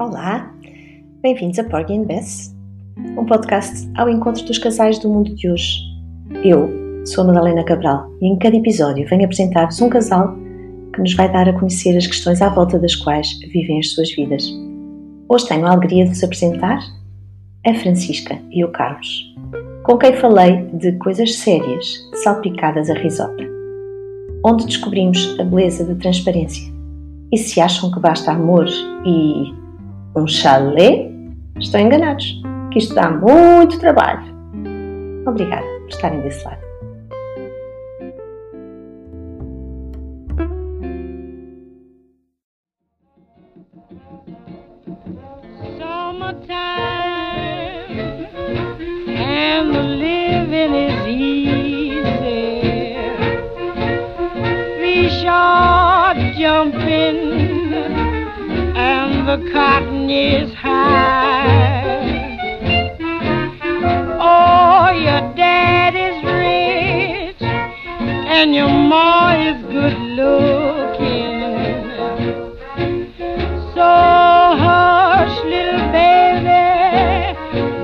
Olá, bem-vindos a Porgy and Bess, um podcast ao encontro dos casais do mundo de hoje. Eu sou a Madalena Cabral e em cada episódio venho apresentar-vos um casal que nos vai dar a conhecer as questões à volta das quais vivem as suas vidas. Hoje tenho a alegria de vos apresentar a Francisca e o Carlos, com quem falei de coisas sérias salpicadas a risota, onde descobrimos a beleza da transparência. E se acham que basta amor e um chalé, estão enganados, que isto dá muito trabalho. Obrigada por estarem desse lado. Summertime is high. Oh, your dad is rich and your ma is good looking. So hush, little baby,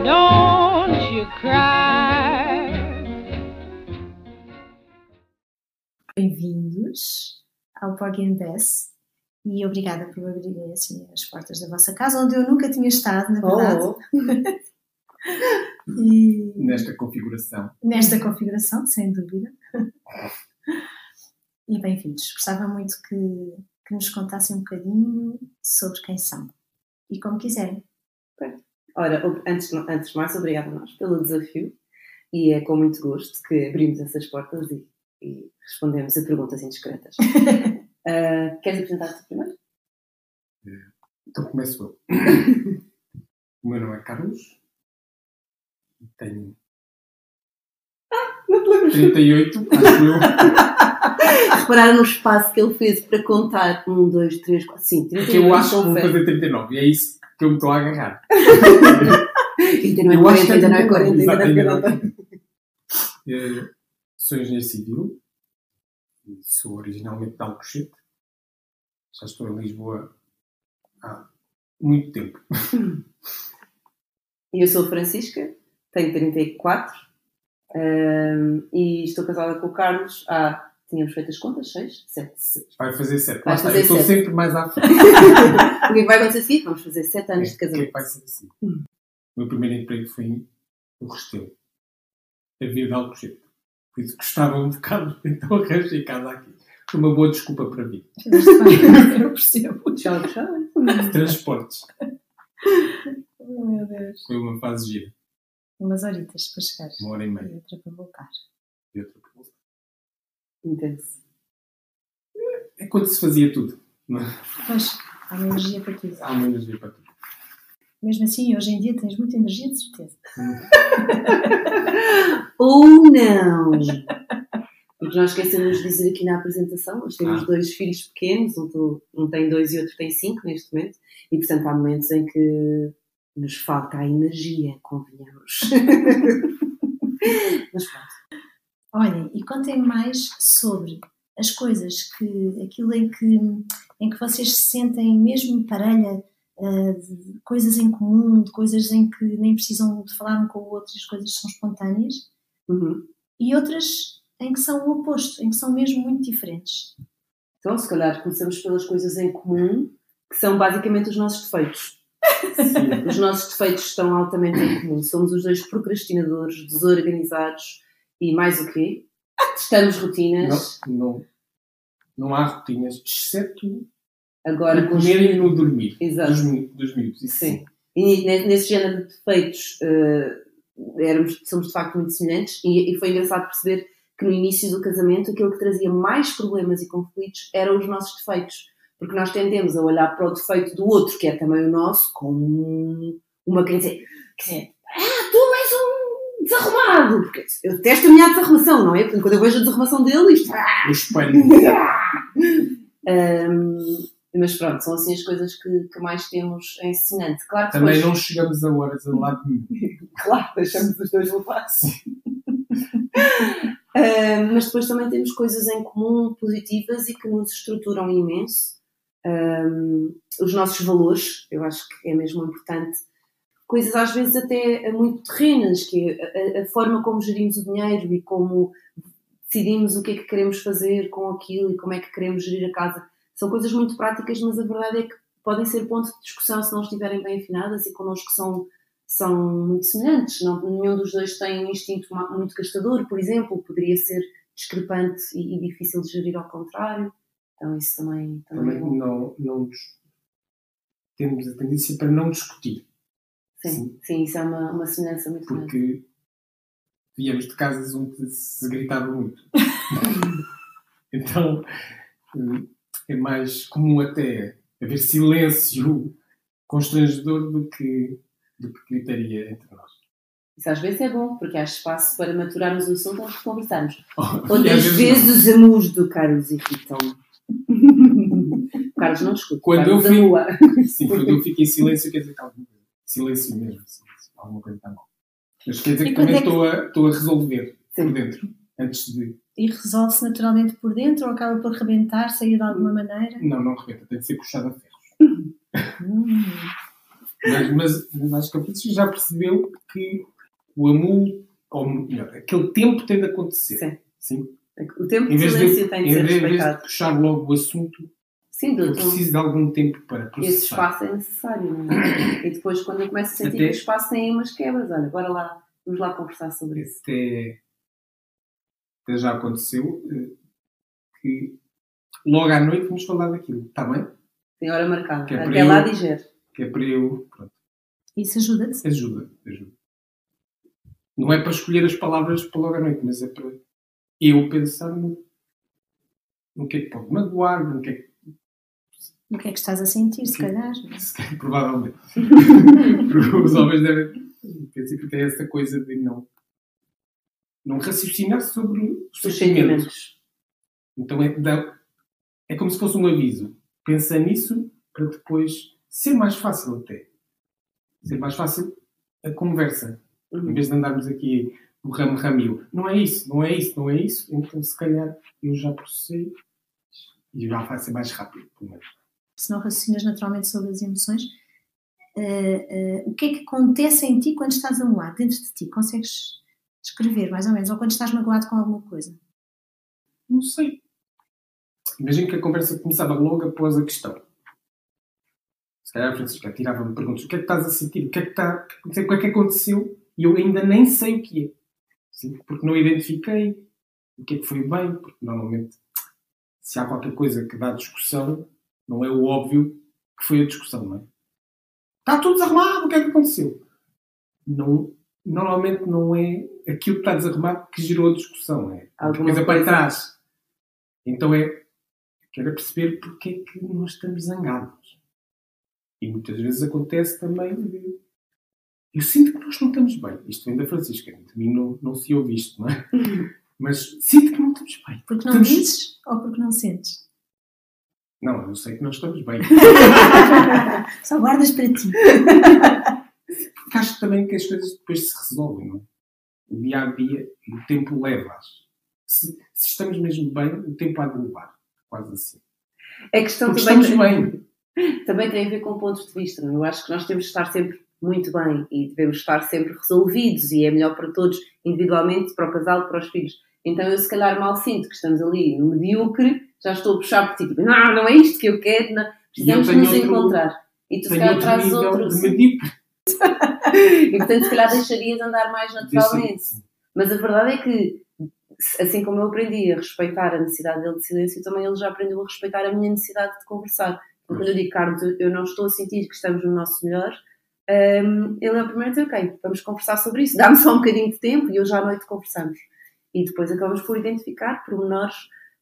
don't you cry. Bem-vindos ao Porgy and e obrigada por abrirem assim as portas da vossa casa, onde eu nunca tinha estado, na verdade. e nesta configuração. nesta configuração, sem dúvida. E bem-vindos. Gostava muito que, que nos contassem um bocadinho sobre quem são. E como quiserem. Ora, antes, de- antes de mais, obrigada a nós pelo desafio e é com muito gosto que abrimos essas portas e, e respondemos a perguntas indiscretas. Ah, queres apresentar-te primeiro? Então começo eu. o meu nome é Carlos. Tenho Não te lembras? 38, acho eu. Repararam no espaço que ele fez para contar? Um, dois, três, quatro, cinco, Porque 39. eu acho que vou fazer 39 e é isso que eu me estou a agarrar. 39, Eu acho que é 39, 40, 39, 40. Eh, Sou engenheiro civil e sou originalmente de Alcochete. Já estou em Lisboa há muito tempo. E eu sou a Francisca, tenho 34 ah, e estou casada com o Carlos há. Tínhamos feito as contas? 6? 7. Vai fazer 7. Vai fazer eu estou sempre mais à frente. o que é que vai acontecer aqui? Vamos fazer 7 anos de O que é casamento. que vai ser assim? O meu primeiro emprego foi no Restelo. Havia de Alcochete. Por isso gostava um bocado, então arranjei casa aqui. Foi uma boa desculpa para mim. eu percebo. Tchau, tchau. Transportes. Oh, meu Deus. Foi uma fase gira. Umas horitas para chegar. Uma hora e E meia. outra para voltar. E outra para voltar. Intenso. É quando se fazia tudo. não é? Há uma energia para tudo. Há uma energia para tudo. Mesmo assim, hoje em dia tens muita energia, de certeza. Ou não! Porque nós esquecemos de dizer aqui na apresentação, nós temos Ah. dois filhos pequenos, um, um tem dois e outro tem cinco neste momento, e portanto há momentos em que nos falta a energia, convenhamos. Mas pronto. Olhem, e contem mais sobre as coisas que, aquilo em que, em que vocês se sentem mesmo parelha, de coisas em comum, de coisas em que nem precisam de falar um com o outro e as coisas são espontâneas, Uhum. e outras em que são o oposto, em que são mesmo muito diferentes. Então, se calhar começamos pelas coisas em comum, que são basicamente os nossos defeitos. Sim. Os nossos defeitos estão altamente em comum. Somos os dois procrastinadores, desorganizados e mais o quê? Testamos rotinas. Não, não, não há rotinas, exceto Agora no com os comer e no dormir. Exato. Dos, dos miúdos. Isso Sim. E ne- nesse género de defeitos eh, éramos, somos de facto muito semelhantes e, e foi engraçado perceber que no início do casamento aquilo que trazia mais problemas e conflitos eram os nossos defeitos. Porque nós tendemos a olhar para o defeito do outro, que é também o nosso, com um- uma quer dizer, quer dizer, ah, tu és um desarrumado. Porque eu detesto a minha desarrumação, não é? Portanto, quando eu vejo a desarrumação dele, isto O espelho. Ahm, mas pronto, são assim as coisas que, que mais temos em semelhante. Claro que Também depois, não chegamos a horas a lado nenhum. claro, deixamos os dois levar. Ah, mas depois também temos coisas em comum positivas e que nos estruturam imenso. hum, os nossos valores, eu acho que é mesmo importante. Coisas às vezes até muito terrenas, que é a, a forma como gerimos o dinheiro e como decidimos o que é que queremos fazer com aquilo e como é que queremos gerir a casa. São coisas muito práticas, mas a verdade é que podem ser ponto de discussão se não estiverem bem afinadas e connosco são, são muito semelhantes. Não, nenhum dos dois tem um instinto muito gastador, por exemplo, poderia ser discrepante e, e difícil de gerir ao contrário. Então isso também, também, é Também bom. não, não temos a tendência para não discutir. Sim, sim, isso é uma, uma semelhança muito grande. Porque viemos de casas onde se gritava muito. então hum, é mais comum até haver silêncio constrangedor do que, do que gritaria entre nós. Isso às vezes é bom, porque há espaço para maturarmos o assunto antes de conversarmos. E às Outras vezes os amus do Carlos irritam. o Carlos não escuta. Quando Carlos eu amua. Sim, quando eu fico em silêncio, quer dizer que alguma coisa. Silêncio mesmo. Silêncio. Alguma coisa está mal. Mas quer dizer E que também é que- estou, a, estou a resolver Sim. por dentro. Antes de. E resolve-se naturalmente por dentro ou acaba por rebentar, sair de alguma maneira? Não, não rebenta, tem de ser puxado a ferros. Hum. Mas, mas, mas acho que a Patrícia já percebeu que o amor, ou melhor, aquele tempo tem de acontecer. Sim. Sim. O tempo Em de silêncio tem de em ser vez de respeitado. puxar logo o assunto, Sim, eu preciso de algum tempo para processar. Esse espaço é necessário, não é? E depois, quando eu começo a sentir Até- que o espaço tem umas quebras, olha, bora lá, vamos lá conversar sobre isso. Até, até já aconteceu eh, que logo à noite vamos falar daquilo, está bem? Tem hora marcada. Que é para Até lá eu- digere. Que é para eu. Pronto, Isso ajuda-te? ajuda, ajuda. Não é para escolher as palavras para logo à noite, mas é para eu pensar no, no que é que pode magoar, no que é que. O que é que estás a sentir, se calhar? se calhar, Provavelmente. Porque Os homens devem. Em princípio, têm essa coisa de não. Não raciocinar sobre os Os sentimentos. sentimentos. Então é, dá- é como se fosse um aviso. Pensa nisso para depois ser mais fácil até. Ser mais fácil a conversa. Em Uhum. vez de andarmos aqui o ramo ramil. Não é isso, não é isso, não é isso. Então se calhar eu já processei e já vai ser mais rápido. Pelo menos. Se não raciocinas naturalmente sobre as emoções, eh, eh, o que é que acontece em ti quando estás amuado, dentro de ti? Consegues descrever, mais ou menos? Ou quando estás magoado com alguma coisa? Não sei. Imagino que a conversa começava logo após a questão. Se calhar a Francisca tirava-me perguntas: o que é que estás a sentir? O que é que, está, o que é que aconteceu? E eu ainda nem sei o que é. Sim, porque não identifiquei o que é que foi bem, porque normalmente se há qualquer coisa que dá discussão, não é o óbvio que foi a discussão, não é? Está tudo desarrumado, o que é que aconteceu? Não, normalmente não é aquilo que está desarrumado que gerou a discussão, é alguma Alguma coisa para trás. Então é, quero perceber porque é que nós estamos zangados. E muitas vezes acontece também de, eu sinto que nós não estamos bem. Isto vem da Francisca, de mim não, não se ouve isto, não é? Mas sinto que não estamos bem. Porque não Estamos- dizes ou porque não sentes? Não, eu sei que nós estamos bem. Só guardas para ti. Porque acho também que as coisas depois se resolvem, não é? O dia a dia, o tempo leva-as. Se, se estamos mesmo bem, o tempo há de levar. Quase assim. A questão Porque também, estamos bem. também tem a ver com pontos de vista. é? Eu acho que nós temos de estar sempre muito bem e devemos estar sempre resolvidos e é melhor para todos, individualmente, para o casal, para os filhos. Então eu se calhar mal sinto que estamos ali no medíocre, já estou a puxar por ti, tipo, não, não é isto que eu quero, não. precisamos eu nos outro- encontrar. E tu se calhar trazes outro. de medíocre. E portanto se calhar deixarias andar mais naturalmente. Mas a verdade é que, assim como eu aprendi a respeitar a necessidade dele de silêncio, também ele já aprendeu a respeitar a minha necessidade de conversar. Porque quando eu digo, Carlos, eu- não estou a sentir que estamos no nosso melhor, hum, ele é o primeiro a dizer, ok, vamos conversar sobre isso, dá-me só um bocadinho de tempo e hoje à noite conversamos. E depois acabamos por identificar pormenores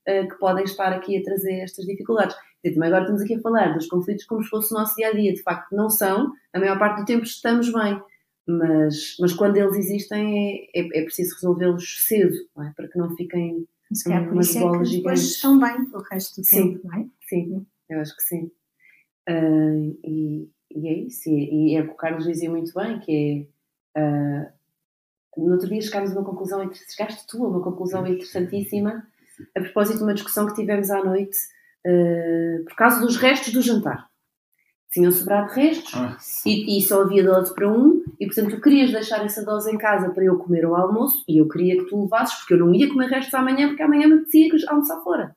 uh, que podem estar aqui a trazer estas dificuldades. E também agora estamos aqui a falar dos conflitos como se fosse o nosso dia a dia. De facto, não são, a maior parte do tempo estamos bem. Mas, mas quando eles existem, é, é, é preciso resolvê-los cedo, não é? para que não fiquem. Se calhar por isso é que depois estão bem o resto do Sim. tempo, não é? Sim, eu acho que sim. Ah, e, e é isso. E, e é o que o Carlos dizia muito bem, que é. ah, no outro dia chegámos a uma conclusão, chegaste tu a uma conclusão interessantíssima, a propósito de uma discussão que tivemos à noite eh, por causa dos restos do jantar. Tinham sobrado restos Ah, e, e só havia dose para um, e portanto tu querias deixar essa dose em casa para eu comer ao almoço, e eu queria que tu levasses, porque eu não ia comer restos amanhã, porque amanhã me apetecia que almoçar fora.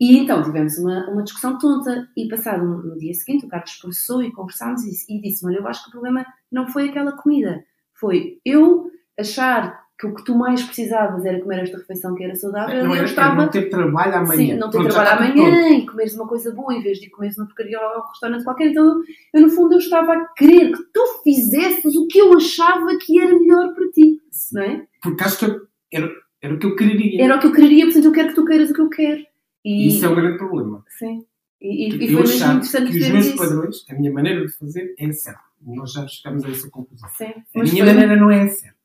E então tivemos uma, uma discussão tonta, e passado no, no dia seguinte o Carlos processou e conversámos e, e disse-me, olha, eu acho que o problema não foi aquela comida, foi eu achar que o que tu mais precisavas era comer esta refeição que era saudável, Não e eu era, estava... era não ter trabalho amanhã. Sim, não ter Pronto, trabalho amanhã e comeres uma coisa boa em vez de comeres uma porcaria ao restaurante qualquer. Então, eu, eu, no fundo, eu estava a querer que tu fizesses o que eu achava que era melhor para ti, não é? Porque acho que eu- era, era o que eu quereria. Era o que eu queria, portanto, eu quero que tu queiras o que eu quero. E, isso é o grande problema. Sim. E, e, e foi mesmo interessante que os meus isso. padrões, a minha maneira de fazer é certa. Nós já chegamos a essa conclusão. Sim. A minha foi- maneira não é certa.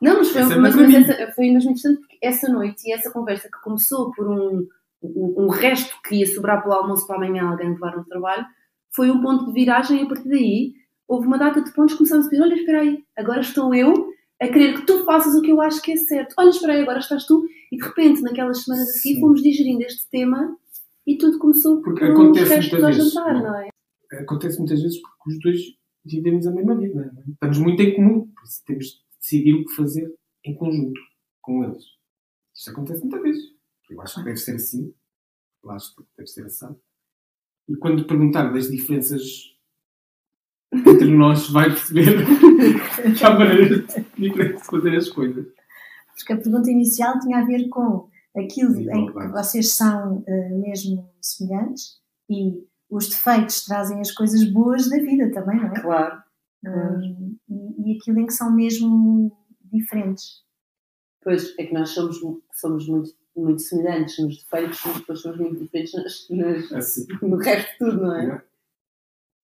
Não, mas foi, Essa é mas, mas essa, foi mesmo interessante porque essa noite e essa conversa que começou por um, um, um resto que ia sobrar para o almoço para amanhã alguém levar no trabalho, foi um ponto de viragem e a partir daí houve uma data de pontos que começámos a dizer, olha, espera aí, agora estou eu a querer que tu faças o que eu acho que é certo. Olha, espera aí, agora estás tu. E de repente, naquelas semanas a seguir, Sim. fomos digerindo este tema e tudo começou Porque por acontece restos muitas ao vezes, jantar, não não é? Acontece muitas vezes porque os dois vivemos a mesma vida. não é? Estamos muito em comum. Temos de decidir o que fazer em conjunto com eles. Isto acontece muitas vezes. Eu acho que deve ser assim. Eu acho que deve ser assim. E quando perguntar das diferenças entre nós, vai perceber que há maneiras diferentes de fazer as coisas. Porque a pergunta inicial tinha a ver com aquilo Sim, em que vocês são eh, mesmo semelhantes e os defeitos trazem as coisas boas da vida também, não é? Claro. Hum, e, e aquilo em que são mesmo diferentes. Pois, é que nós somos, somos muito, muito semelhantes nos defeitos, mas depois somos muito diferentes nas, nas- Assim. no resto de tudo, não é? é? O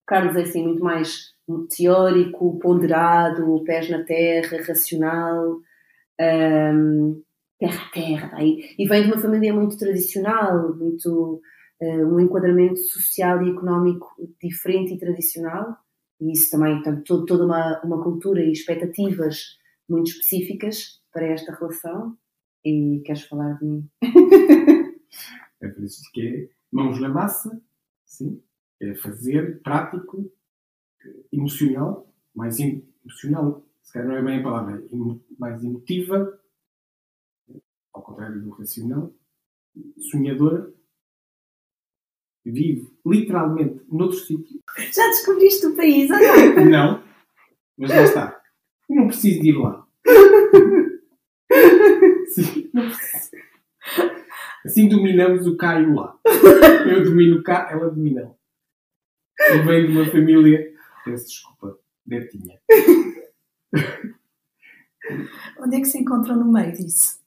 Carlos é assim muito mais teórico, ponderado, pés na terra, racional, hum, terra a terra, tá aí. e vem de uma família muito tradicional, muito eh, um enquadramento social e económico diferente e tradicional, e isso também, portanto, to- toda uma, uma cultura e expectativas muito específicas para esta relação. E queres falar de mim? É por isso que é mãos na massa, sim. É fazer prático, emocional, mais em- emocional, se calhar não é bem a palavra, mais emotiva, ao contrário do racional, sonhadora, vive literalmente noutro sítio. Já descobriste o país, ou não? Não, mas lá está. Eu não preciso de ir lá. Sim, não preciso. Assim dominamos o cá e o lá. Eu domino o cá, ela domina lá. Eu venho de uma família. Peço desculpa, netinha. Onde é que se encontram no meio disso?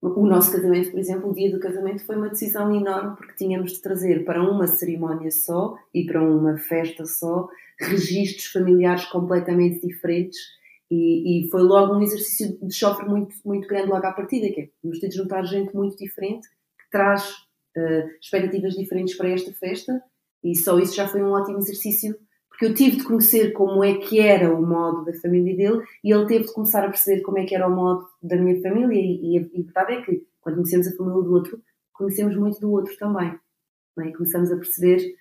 O nosso casamento, por exemplo, o dia do casamento foi uma decisão enorme porque tínhamos de trazer para uma cerimónia só e para uma festa só registros familiares completamente diferentes. E, e foi logo um exercício de choque muito, muito grande logo à partida, que é temos de juntar gente muito diferente que traz eh, expectativas diferentes para esta festa. E só isso já foi um ótimo exercício porque eu tive de conhecer como é que era o modo da família dele e ele teve de começar a perceber como é que era o modo da minha família e, e a, e a verdade é que quando conhecemos a família do outro, conhecemos muito do outro também. Não é? E começamos a perceber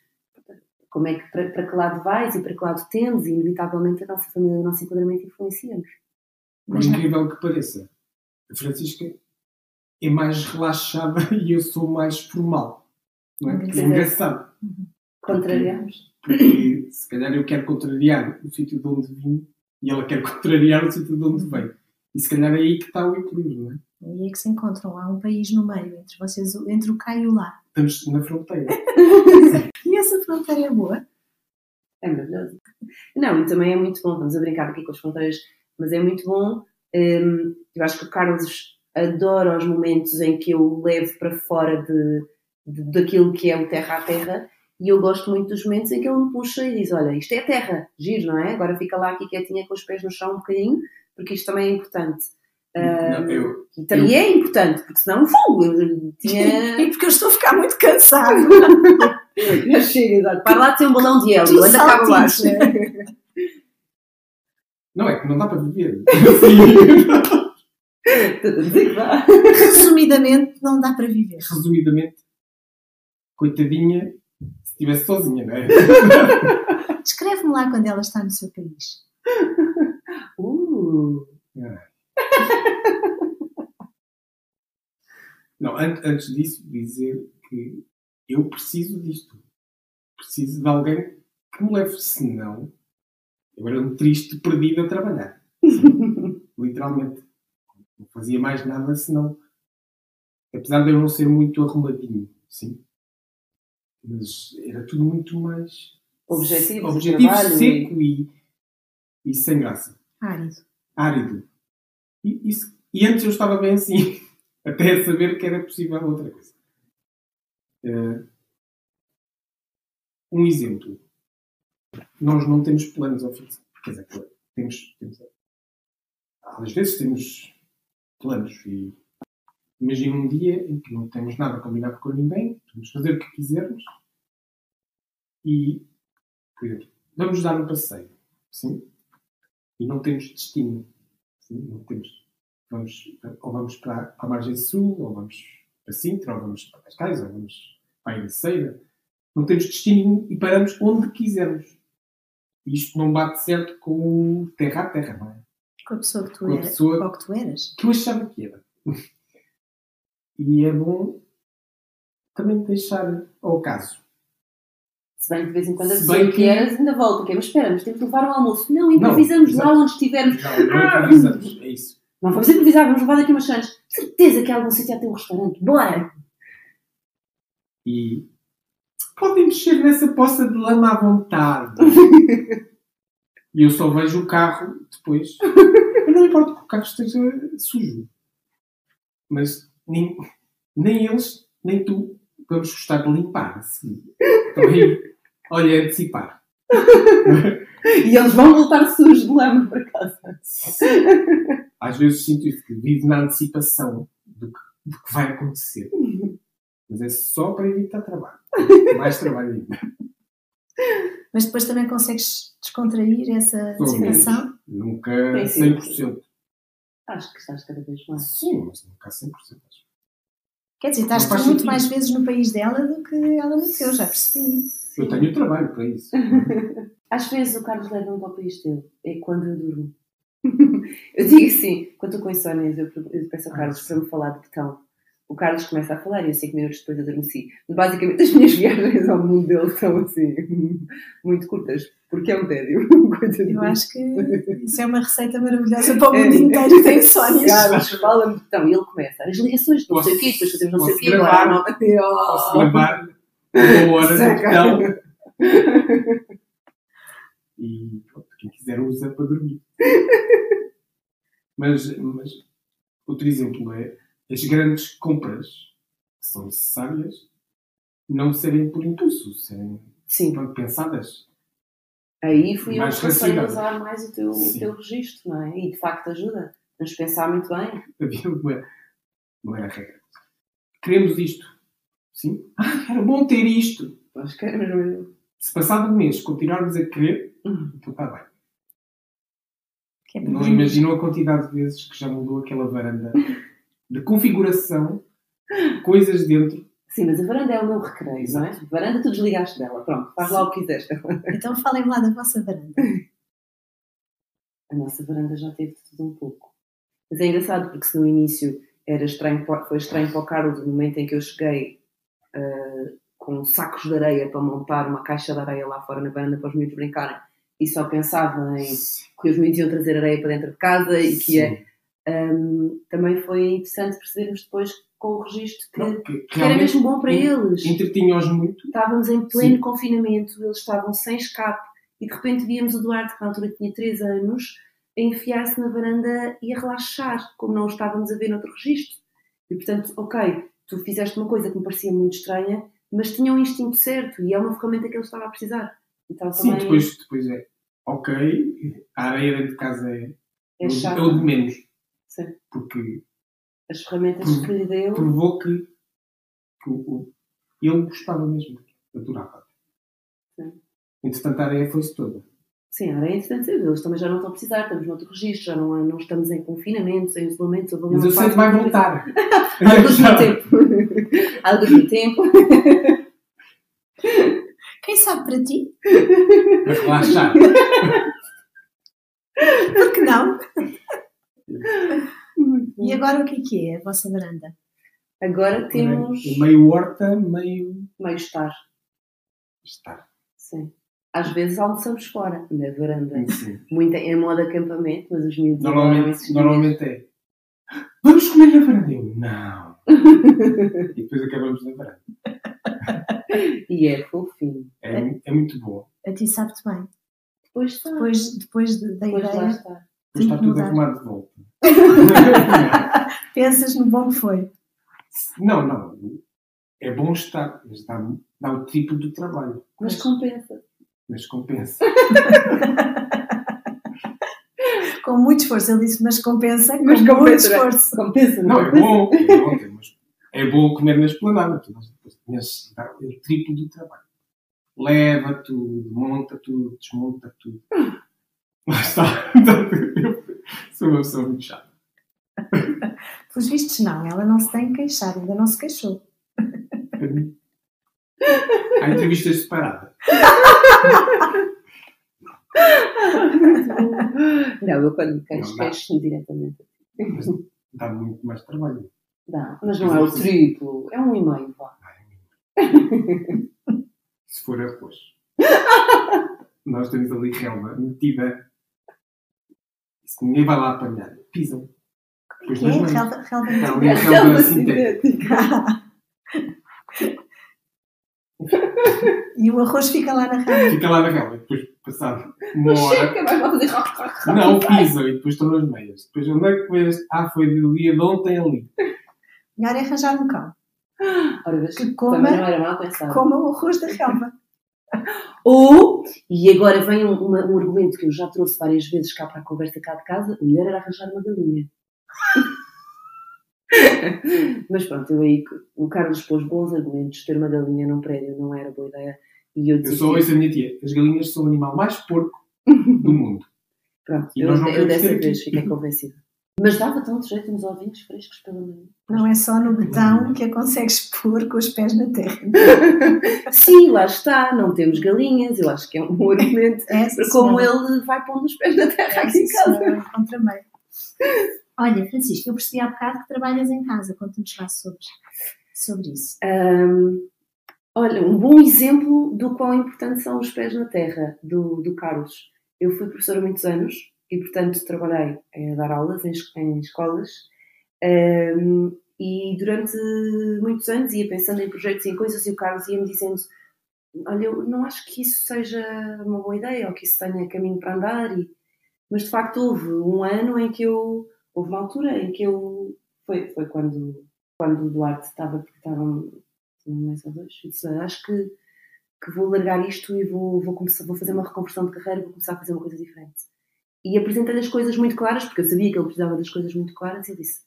como é que, para, para que lado vais e para que lado tendes e inevitavelmente a nossa família e o nosso enquadramento influenciamos. Por incrível que pareça, a Francisca é mais relaxada e eu sou mais formal. Não é? Porque é engraçado. Contrariamos. Porque se calhar eu quero contrariar o sítio de onde vim e ela quer contrariar o sítio de onde vem. E se calhar é aí que está o equilíbrio, não é? Aí é que se encontram. Há um país no meio entre vocês, entre o cá e o lá. Estamos na fronteira. E essa fronteira é boa. É maravilhoso. Não, e também é muito bom, vamos a brincar aqui com as fronteiras, mas é muito bom. hum, eu acho que o Carlos adora os momentos em que eu o levo para fora de, de- daquilo que é o terra a terra, e eu gosto muito dos momentos em que ele me puxa e diz: Olha, isto é terra, giro, não é? Agora fica lá aqui quietinha com os pés no chão um bocadinho, porque isto também é importante. Não, eu, e também é importante, porque senão, fogo, eu tinha. E porque eu estou a ficar muito cansado. Já chega, exato. Para lá de ser um balão de hélio, anda cá abaixo. não é que não dá para viver. Resumidamente, não dá para viver. resumidamente, coitadinha, estivesse sozinha, não é? Descreve-me lá quando ela está no seu país. Uh, Não, an- antes disso, dizer que eu preciso disto. Preciso de alguém que me leve, senão eu era um triste perdido a trabalhar. Literalmente. Não fazia mais nada senão. Apesar de eu não ser muito arrumadinho, sim. Mas era tudo muito mais Objetivo, objetivo trabalho seco e, e sem graça. Árido. Árido. E, isso- e antes eu estava bem assim, até saber que era possível outra coisa. Eh, um exemplo. Nós não temos planos ao fim de semana. Quer dizer, temos, temos. Às vezes temos planos e imagina um dia em que não temos nada combinado com ninguém, podemos fazer o que quisermos e, por exemplo, vamos dar um passeio, sim? E não temos destino, sim? Não temos. Vamos, ou vamos para, a margem sul, ou vamos para Sintra, ou vamos para Cascais, ou vamos para a Ericeira. Não temos destino e paramos onde quisermos. Isto não bate certo com o terra a terra, não é? Com a pessoa que tu, Com a era, pessoa- ou que tu eras. que eu achava que era. E é bom também deixar ao caso. Se bem que de vez em quando a Se pessoa bem que que- eras ainda volta. Que é, mas espera, mas temos de levar o almoço. Não, improvisamos Não, lá onde estivermos. Não, não improvisamos, é isso. Não vamos improvisar, vamos levar daqui umas chances. Certeza que há algum sítio a ter um restaurante. Bora! E podem mexer nessa poça de lama à vontade. E eu só vejo o carro depois. Eu não importa que o carro esteja sujo. Mas nem, nem eles, nem tu, vamos gostar de limpar. Assim. Então aí, olha, antecipar. E eles vão voltar sujos de lama para casa. Às vezes sinto isso, que vivo na antecipação do que, do que vai acontecer. Mas é só para evitar trabalho. Mais trabalho ainda. Mas depois também consegues descontrair essa situação. Nunca Tem sido. 100%. Acho que estás cada vez mais. Sim, mas nunca 100%. acho. Quer dizer, estás tu muito sentido. mais vezes no país dela do que ela no teu, já percebi. Eu tenho trabalho para isso. Às vezes o Carlos leva-me para o país dele. É quando eu durmo. eu digo assim, quando estou com insónias, eu, eu peço ao Ah, Carlos sim. para me falar de botão. O Carlos começa a falar e eu cinco minutos depois adormeci. Mas basicamente as minhas viagens ao mundo dele são assim, muito curtas, porque é um tédio. Eu acho que isso é uma receita maravilhosa para o É. mundo inteiro que tem insónias. Carlos, fala-me de botão. E ele começa. As ligações não sei o quê, depois fazemos não sei o Posso quê. agora não- Posso Oh. gravar uma hora de e pronto, quem quiser usa para dormir. Mas, mas outro exemplo é as grandes compras que são necessárias não serem por impulso, serem Sim, pensadas. aí fui eu que comecei a usar mais o teu, o teu registro, não é? E de facto ajuda. Nos pensar muito bem. Havia uma, não era regra. Queremos isto. Sim? Ah, era bom ter isto. Nós queremos mesmo. Se passado um mês continuarmos a querer, Hum. então está bem. Que é Não imaginam a quantidade de vezes que já mudou aquela varanda de configuração, coisas dentro. Sim, mas a varanda é o meu recreio, não é? A varanda tu desligaste dela. Pronto, faz lá o que quiseres. Então falem lá da vossa varanda. A nossa varanda já teve tudo um pouco. Mas é engraçado porque se no início era estranho, foi estranho para o Carlos o momento em que eu cheguei ah, com sacos de areia para montar uma caixa de areia lá fora na varanda para os miúdos brincarem e só pensava em que os miúdos iam trazer areia para dentro de casa e que ia. Ahm, também foi interessante percebermos depois com o registro que, Não, que que era mesmo bom para eles. Entretinha-os muito. Estávamos em pleno Sim. confinamento, eles estavam sem escape e de repente víamos o Duarte, que na altura tinha 3 anos, a enfiar-se na varanda e a relaxar, como não o estávamos a ver noutro registro. E portanto, ok, tu fizeste uma coisa que me parecia muito estranha, mas tinha um instinto certo e é uma ferramenta que ele estava a precisar. Então Sim, também depois, depois é. Ok, a areia dentro de casa é, é é o de menos. Sim. Porque As ferramentas que lhe deu. provou que, que o, ele gostava mesmo. Adorava. Sim. Entretanto, a areia foi-se toda. Sim, a areia é interessante saber. Eles também já não estão a precisar, estamos noutro registro, já não, não estamos em confinamento, sem isolamento. houve ali Mas eu sei que vai voltar. Alguns no tempo. Alguns no tempo. Quem sabe para ti? Para relaxar. Por que não? E agora o que é que é a vossa varanda? Agora temos É Meio horta, meio meio estar. estar. Sim. Às vezes almoçamos fora, na varanda. Sim. Muito em modo acampamento, mas os miúdos Normalmente, esses normalmente é. Vamos comer na varanda? Eu, não. E depois acabamos na varanda. E é fofinho. É, mu- é muito bom. A ti sabe-te bem. Depois está. Depois, depois de- da Depois lá ideia, está. Depois está tudo arrumado de volta. pensas no bom que foi. não, não. É bom estar, mas dá, dá o triplo do trabalho. Mas compensa. Mas compensa. Com muito esforço. Ele disse, mas compensa Mas com muito compensa. esforço. Compensa, Não, é compensa? bom. É bom, é bom comer na esplanada. mas depois dá o triplo do trabalho. Leva tudo, monta tudo, desmonta tudo. Lá está. Eu Sou uma pessoa muito chata. Pelos vistos, não. Ela não se tem que queixar. Ainda não se queixou. Há entrevistas separadas. Não, eu quando me queixo, queixo-me diretamente. Mas dá muito mais trabalho. Dá. Mas não é o triplo, é um e meio, vá. Se for arroz. Nós temos ali relva metida. Se ninguém vai lá apanhar, pisam. Depois Que é? Relva, relva relva sintética. E o arroz fica lá na relva. Fica lá na relva. E depois, passado uma hora, Chega, vai lá fazer rock, rock, rock. não pisam e depois estão nas meias. Depois onde é que vês? Ah, foi do dia de ontem ali. Melhor é arranjar um cão. Ora, Que coma-. Coma o arroz da relva. Ou, e agora vem um, uma- um argumento que eu já trouxe várias vezes cá para a conversa cá de casa, o melhor era arranjar uma galinha. Mas pronto, eu aí, o Carlos pôs bons argumentos, ter uma galinha num prédio não era boa ideia. E eu Eu disse, só ouço a minha tia. As galinhas são o animal mais porco do mundo. pronto, E eu, eu dessa vez fiquei convencida. Mas dava tanto jeito uns ovinhos frescos pela manhã. Não é só no betão que a consegues pôr com os pés na terra. Sim, lá está, não temos galinhas, eu acho que é um bom argumento É, como ele vai pondo os pés na terra É, aqui em casa. senhora, contrameio. Olha, Francisco, eu percebi há bocado que trabalhas em casa. Conta-nos lá sobre, sobre isso. Hum, olha, um bom exemplo do quão importantes são os pés na terra, do, do Carlos. Eu fui professora há muitos anos e, portanto, trabalhei a dar aulas em, em escolas. Hum, e durante muitos anos ia pensando em projetos e em coisas e o Carlos ia-me dizendo olha, eu não acho que isso seja uma boa ideia ou que isso tenha caminho para andar. E... Mas, de facto, houve um ano em que eu... Houve uma altura em que eu... Foi, foi quando, quando o Duarte estava... Porque estavam um mês ou dois. Disse, "Olha, acho que, que vou largar isto e vou, vou, começar, vou fazer uma reconversão de carreira, vou começar a fazer uma coisa diferente. E apresentei-lhe as coisas muito claras, porque eu sabia que ele precisava das coisas muito claras, e ele disse: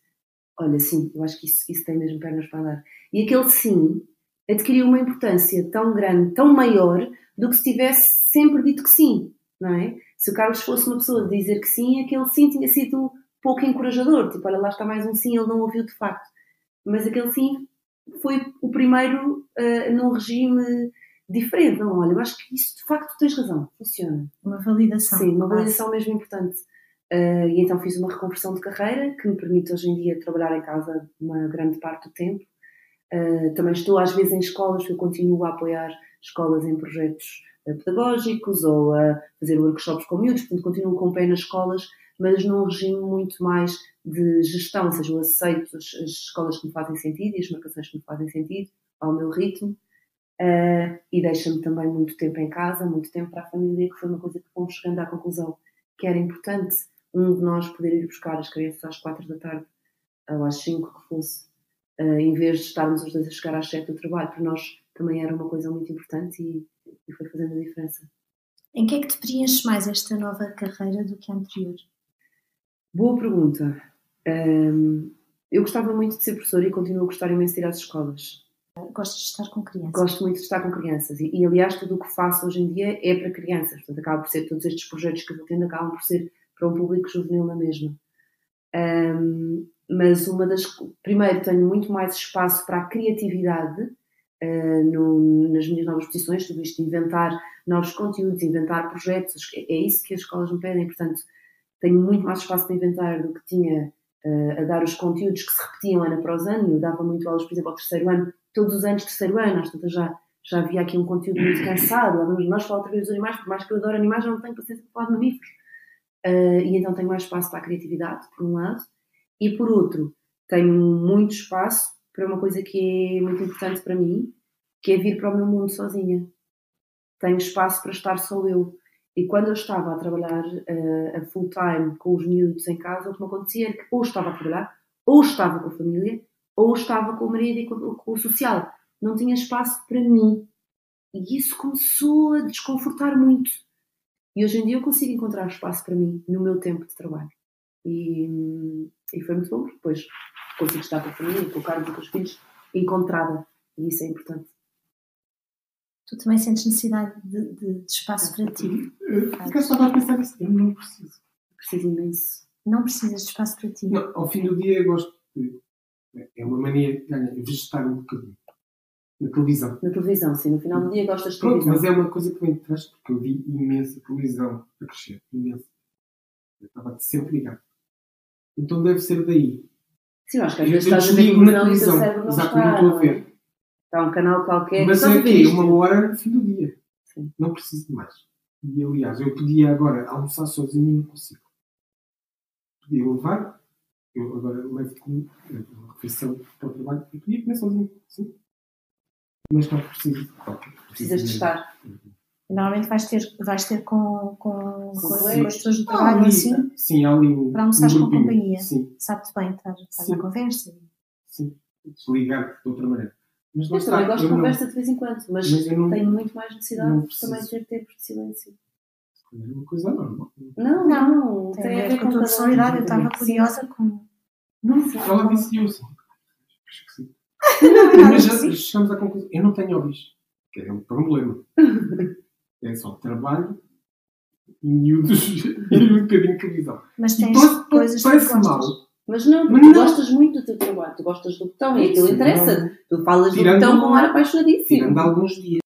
Olha, sim, eu acho que isso, isso tem mesmo pernas para andar. E aquele sim adquiriu uma importância tão grande, tão maior, do que se tivesse sempre dito que sim, não é? Se o Carlos fosse uma pessoa de dizer que sim, aquele sim tinha sido pouco encorajador, tipo, olha, lá está mais um sim, ele não ouviu de facto. Mas aquele sim foi o primeiro uh, num regime diferente. Não, olha, eu acho que isso de facto tens razão, funciona. Uma validação. Sim, uma validação mesmo importante. Uh, e então fiz uma reconversão de carreira que me permite hoje em dia trabalhar em casa uma grande parte do tempo. Uh, também estou às vezes em escolas, porque eu continuo a apoiar escolas em projetos uh, pedagógicos ou a fazer workshops com miúdos, portanto continuo com o pé nas escolas, mas num regime muito mais de gestão, ou seja, eu aceito as, as escolas que me fazem sentido e as marcações que me fazem sentido, ao meu ritmo, uh, e deixa-me também muito tempo em casa, muito tempo para a família, que foi uma coisa que fomos chegando à conclusão que era importante um de nós poder ir buscar as crianças às quatro da tarde ou às cinco que fosse, uh, em vez de estarmos os dois a chegar às sete do trabalho, para nós também era uma coisa muito importante e, e foi fazendo a diferença. Em que é que te preenche mais esta nova carreira do que a anterior? Boa pergunta. Um, eu gostava muito de ser professora e continuo a gostar imenso de ir às escolas. Gostas de estar com crianças? Gosto muito de estar com crianças e, e, aliás, tudo o que faço hoje em dia é para crianças. Portanto, acaba por ser todos estes projetos que eu tendo acabam por ser para um público juvenil na mesma. Um, mas uma das. Primeiro, tenho muito mais espaço para a criatividade eh, no- nas minhas novas posições, tudo isto inventar novos conteúdos, inventar projetos, é é isso que as escolas me pedem, portanto, tenho muito mais espaço para inventar do que tinha eh, a dar os conteúdos que se repetiam ano após ano. Eu dava muito aulas, por exemplo, ao terceiro ano, todos os anos, terceiro ano, às já, já havia aqui um conteúdo muito cansado. Nós falar outra dos animais, por mais que eu adoro animais, não tenho paciência para falar de mamíferos. Eh, e então tenho mais espaço para a criatividade, por um lado, e por outro, tenho muito espaço para uma coisa que é muito importante para mim, que é vir para o meu mundo sozinha. Tenho espaço para estar só eu. E quando eu estava a trabalhar eh, a full time com os miúdos em casa, o que me acontecia era que ou estava a trabalhar, ou estava com a família, ou estava com o marido e com, com o social. Não tinha espaço para mim. E isso começou a desconfortar muito. E hoje em dia eu consigo encontrar espaço para mim no meu tempo de trabalho. E, e foi muito bom, porque depois consigo estar com a família, com o Carlos e com os filhos, encontrada. E isso é importante. Tu também sentes necessidade de, de- de espaço para ti. Eu por acaso estava a pensar nisso. Eu não preciso. Preciso imenso. Não precisas de espaço para ti. Não, ao fim do dia eu gosto de. É uma mania que ganha, vegetar um bocadinho. Na televisão. Na televisão, sim. No final do dia gostas de Pronto, televisão. mas é uma coisa que vem de trás, porque eu vi imensa televisão a crescer. Imensa. Eu estava sempre ligado. Então deve ser daí. Sim, eu acho que às vezes estás a ver e o teu televisão. cérebro não Exato, não está. estou a ver. Está um canal qualquer. Mas é que isto? uma hora no fim do dia. Sim. Não preciso de mais. E aliás, eu podia agora almoçar sozinho e não consigo. Podia levar, eu agora levo comigo uma refeição para o trabalho e podia comer sozinho. Sim. Mas não preciso. Precisas de estar. Normalmente vais ter, vais ter com, com, com, com as pessoas do Ah, trabalho ali, assim, Sim, há ali um. Para almoçares um com companhia. Sim, sabe-te bem, estás, estás na conversa. sim. Desligar de outra maneira. Mas Eu também gosto de conversa de vez em quando, mas, Mas tenho muito mais necessidade de também preciso. ter tempos de silêncio. É uma coisa normal. Não, não. Tem, a ver com a tua cada um. personalidade. Eu estava curiosa com. Não, ela disse eu sim. Acho que sim. Não, não, Mas já chegamos à conclusão. Eu não tenho hobbies. Que é um problema. É só trabalho, miúdos e um bocadinho de televisão. Mas E tens pode- coisas que tu parece gostas. mal. Mas não, porque tu não. gostas muito do teu trabalho, tu gostas do botão e aquilo interessa. não. Tu falas Tirando- do botão com um ar apaixonadíssimo. Tirando alguns dias.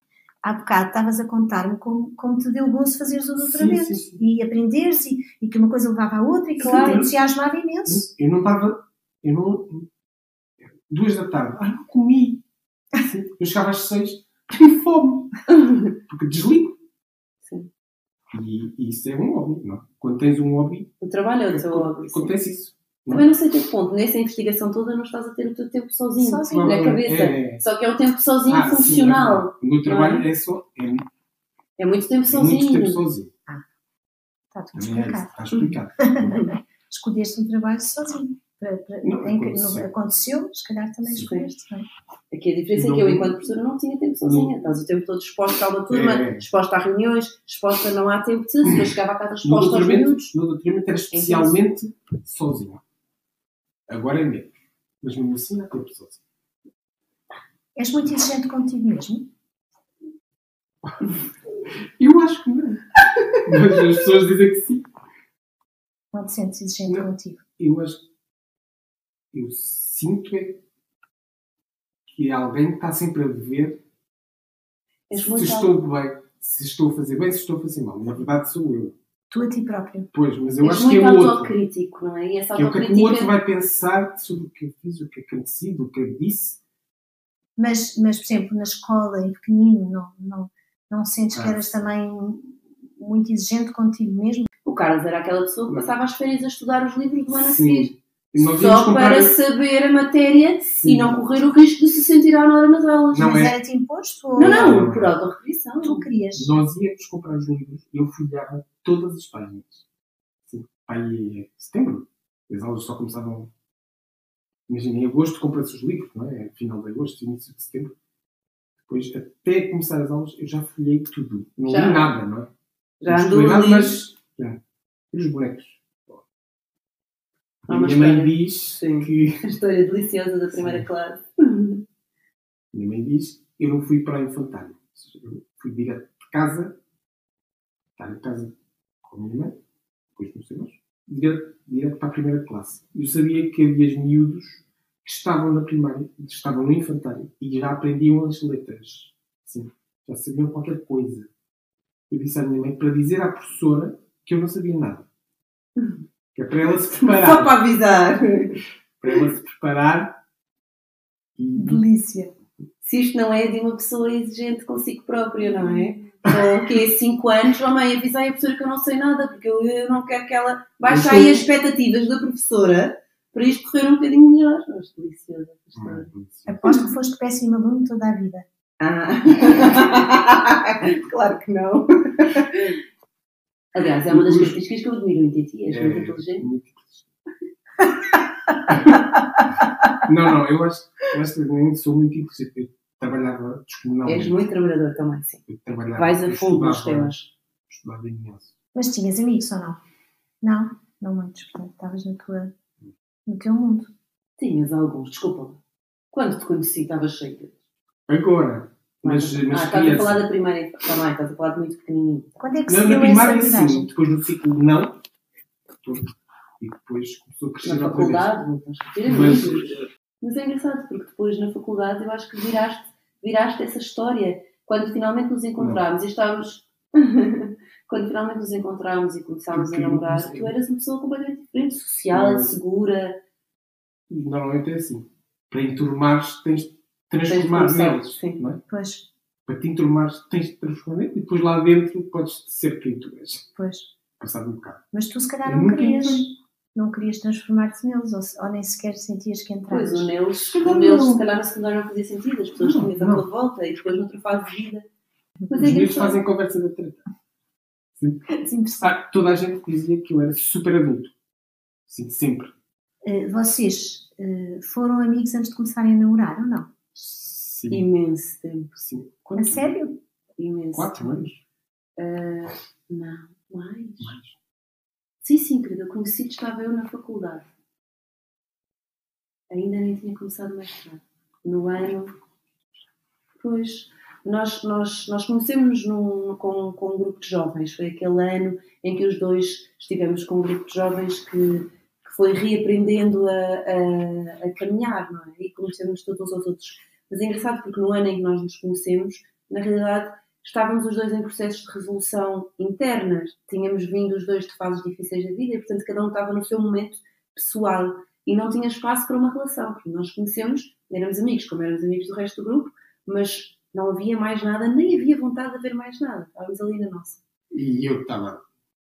Há bocado estavas a contar-me como, como te deu gozo fazeres o doutoramento sim, sim. e aprenderes e, e que uma coisa levava à outra e que Claro. te entusiasmava imenso. Eu não estava. Eu não. Duas da tarde. Ah, não comi. Sim. Eu chegava às seis. Tenho fome. Porque desligo. Sim. E, e isso é um hobby, não? é? Quando tens um hobby, O trabalho é o teu hobby. sim. acontece isso. Também não sei até que ponto, nessa investigação toda, não estás a ter o teu tempo sozinho, Sozinho. na cabeça. É, é. Só que é um tempo sozinho Ah, sim, funcional. é verdade. o meu trabalho Não é, só. É, é é muito tempo muito sozinho. tempo sozinho. Está tudo é explicado. Está explicado. Escolheste um trabalho sozinho. Para- para- Não, em que- aconteceu. não- aconteceu, se calhar também Sim. escolheste bem. Aqui a diferença é Não- que eu, enquanto professora, não tinha tempo sozinha. Não. Estás o tempo todo exposta a uma turma, É. exposta a reuniões, exposta não há tempo de depois chegava a casa exposta aos minutos. no doutoramento era especialmente sozinho. Agora é menos. Mas mesmo assim há tempo sozinho. És muito exigente contigo mesmo? Eu acho que não. Mas as pessoas dizem que sim. Não te sentes exigente Não. contigo? Eu acho Eu sinto é que é alguém está sempre a ver se estou bem, se estou a fazer bem, se estou a fazer mal. Na verdade sou eu. Tu a ti próprio. Pois, mas eu És acho que é muito o outro. autocrítico, não é? E essa Que é o que é que o outro vai pensar sobre o que eu fiz, o que é que eu decido, o que eu disse. Mas, mas, por exemplo, na escola, em pequenino, não, não, não sentes que Ah, eras sim. também muito exigente contigo mesmo? O Carlos era aquela pessoa que passava as férias a estudar os livros do ano a seguir. Só para saber a matéria Sim. e não correr o risco de se sentir à hora nas aulas. Não mas é. era-te imposto? Ou Não, não, por autorrecriação. Tu querias? Nós íamos comprar os livros e eu folheava todas as páginas. Aí é setembro. As aulas só começavam. Imagina, em agosto compra-se os livros, não é? Final de agosto, início de setembro. Depois, até começar as aulas, eu já folhei tudo. Não Já. li nada, não é? Já Não andou li nada, ali. mas. Já. E os bonecos. Há minha mãe história. diz Sim. que. A história deliciosa da primeira Sim. classe. Minha mãe diz eu não fui para a infantária. Ou seja, Eu fui direto de casa, estar em casa com a minha mãe, depois comecei nós, direto, direto para a primeira classe. Eu sabia que havia miúdos que estavam na primária, estavam no infantário e já aprendiam as letras. Sim, já sabiam qualquer coisa. Eu disse à minha mãe para dizer à professora que eu não sabia nada. Que é para ela se preparar. Só para avisar. Para ela se preparar e Delícia. Se isto não é de uma pessoa exigente consigo própria, não é? Ou que é 5 anos, oh mãe, avisai a professora que eu não sei nada, porque eu, eu não quero que ela baixe aí as expectativas da professora para isto correr um bocadinho melhor. Mas deliciosa esta história. Aposto que foste péssimo aluno toda a vida. Ah. claro que não. Aliás, é uma das características que eu admiro em ti. És muito inteligente. É, muito inteligente. não, não, eu acho, eu acho que nem sou muito inteligente. Eu trabalhava descomunalmente. És muito trabalhador também, sim. Eu trabalhava, Vais a fundo nos temas. Estudava imenso. Mas tinhas amigos ou não? Não, não muitos. Portanto, estavas na tua, no teu mundo. Tinhas alguns, desculpa. Quando te conheci, estavas cheio deles. Agora, mas, ah, mas estás a falar da primeira. Também, estás a falar de muito pequenininho. Quando é que se Na, na primária, sim. Depois no ciclo, não. E depois começou a crescer Na faculdade, não estás a ter Mas. Mas é engraçado, porque depois na faculdade eu acho que viraste, viraste essa história. Quando finalmente nos encontramos e estávamos. Quando finalmente nos encontramos e começámos a namorar, tu eras uma pessoa completamente diferente, social, Não. segura. e normalmente é assim. Para enturmares, Tens de transformar neles. sim. Não é? Pois, Para te enturmares, tens de transformar. E depois lá dentro podes ser quem tu és. pois. Passado um bocado. Mas tu se calhar Eu não querias. Não querias transformar-te neles, ou, se- ou nem sequer sentias que Pois, entravas. o neles, calhar o neles não. se calhar na secundária não fazia sentido, as pessoas Não, tinham tua volta e depois noutra fase de vida. Mas Os é fazem conversa da treta. Desinteressante. Ah, toda a gente dizia que eu era super adulto. Sim, sempre. Eh, vocês eh, foram amigos antes de começarem a namorar ou não? Sim. Imenso tempo. Sim. A Quanto? sério? Imenso. Quatro anos? Ah, não, mais. Mais. Sim, sim, querida, eu conheci estava eu na faculdade. Ainda nem tinha começado o mestrado. No ano. Pois, nós, nós, nós conhecemos num, com, com um grupo de jovens. Foi aquele ano em que os dois estivemos com um grupo de jovens que foi reaprendendo a, a, a caminhar, não é? E conhecemos todos uns aos outros. Mas é engraçado porque no ano em que nós nos conhecemos, na realidade, estávamos os dois em processos de resolução interna. Tínhamos vindo os dois de fases difíceis da vida e, portanto, cada um estava no seu momento pessoal e não tinha espaço para uma relação. Porque nós conhecemos, éramos amigos, como éramos amigos do resto do grupo, mas não havia mais nada, nem havia vontade de haver mais nada. Estávamos ali na nossa. E eu estava a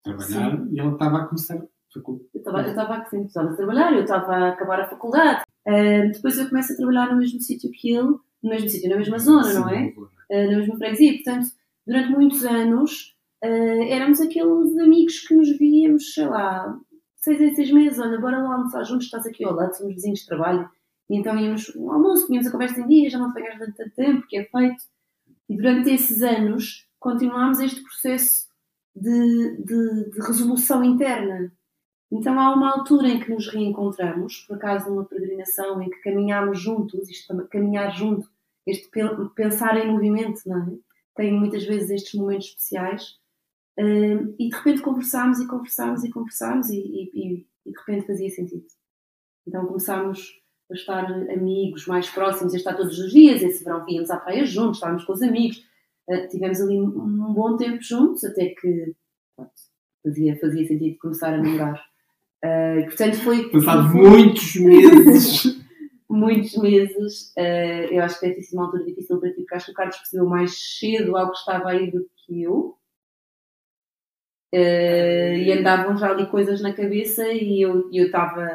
trabalhar e ela estava a começar faculdade. Eu estava, eu estava a a trabalhar, eu estava a acabar a faculdade. Ah, depois eu começo a trabalhar no mesmo sítio que ele, no mesmo sítio, na mesma zona, não é? eh, na mesma freguesia. Portanto, durante muitos anos eh, éramos aqueles amigos que nos víamos, sei lá, seis em seis meses. Olha, bora lá almoçar juntos, estás aqui ao lado, somos vizinhos de trabalho. E então íamos ao almoço, tínhamos a conversa em dia, já não durante tanto tempo, que é feito. E durante esses anos continuámos este processo de, de, de resolução interna. Então há uma altura em que nos reencontramos, por acaso numa peregrinação em que caminhámos juntos, isto caminhar junto, este pen- pensar em movimento, não é? Tem muitas vezes estes momentos especiais. Hum, e de repente conversámos e conversámos e conversámos e- e- e de repente fazia sentido. Então começámos a estar amigos mais próximos, a estar todos os dias. Esse verão íamos à praia juntos, estávamos com os amigos. Uh, tivemos ali um, um bom tempo juntos, até que pronto, fazia, fazia sentido começar a namorar. Uh, portanto, foi. Passado muitos meses. muitos meses. eh, eu acho que deve ter sido uma altura difícil para ti, porque acho que o Carlos percebeu mais cedo algo que estava aí do que eu. Eh, e andavam já ali coisas na cabeça e eu estava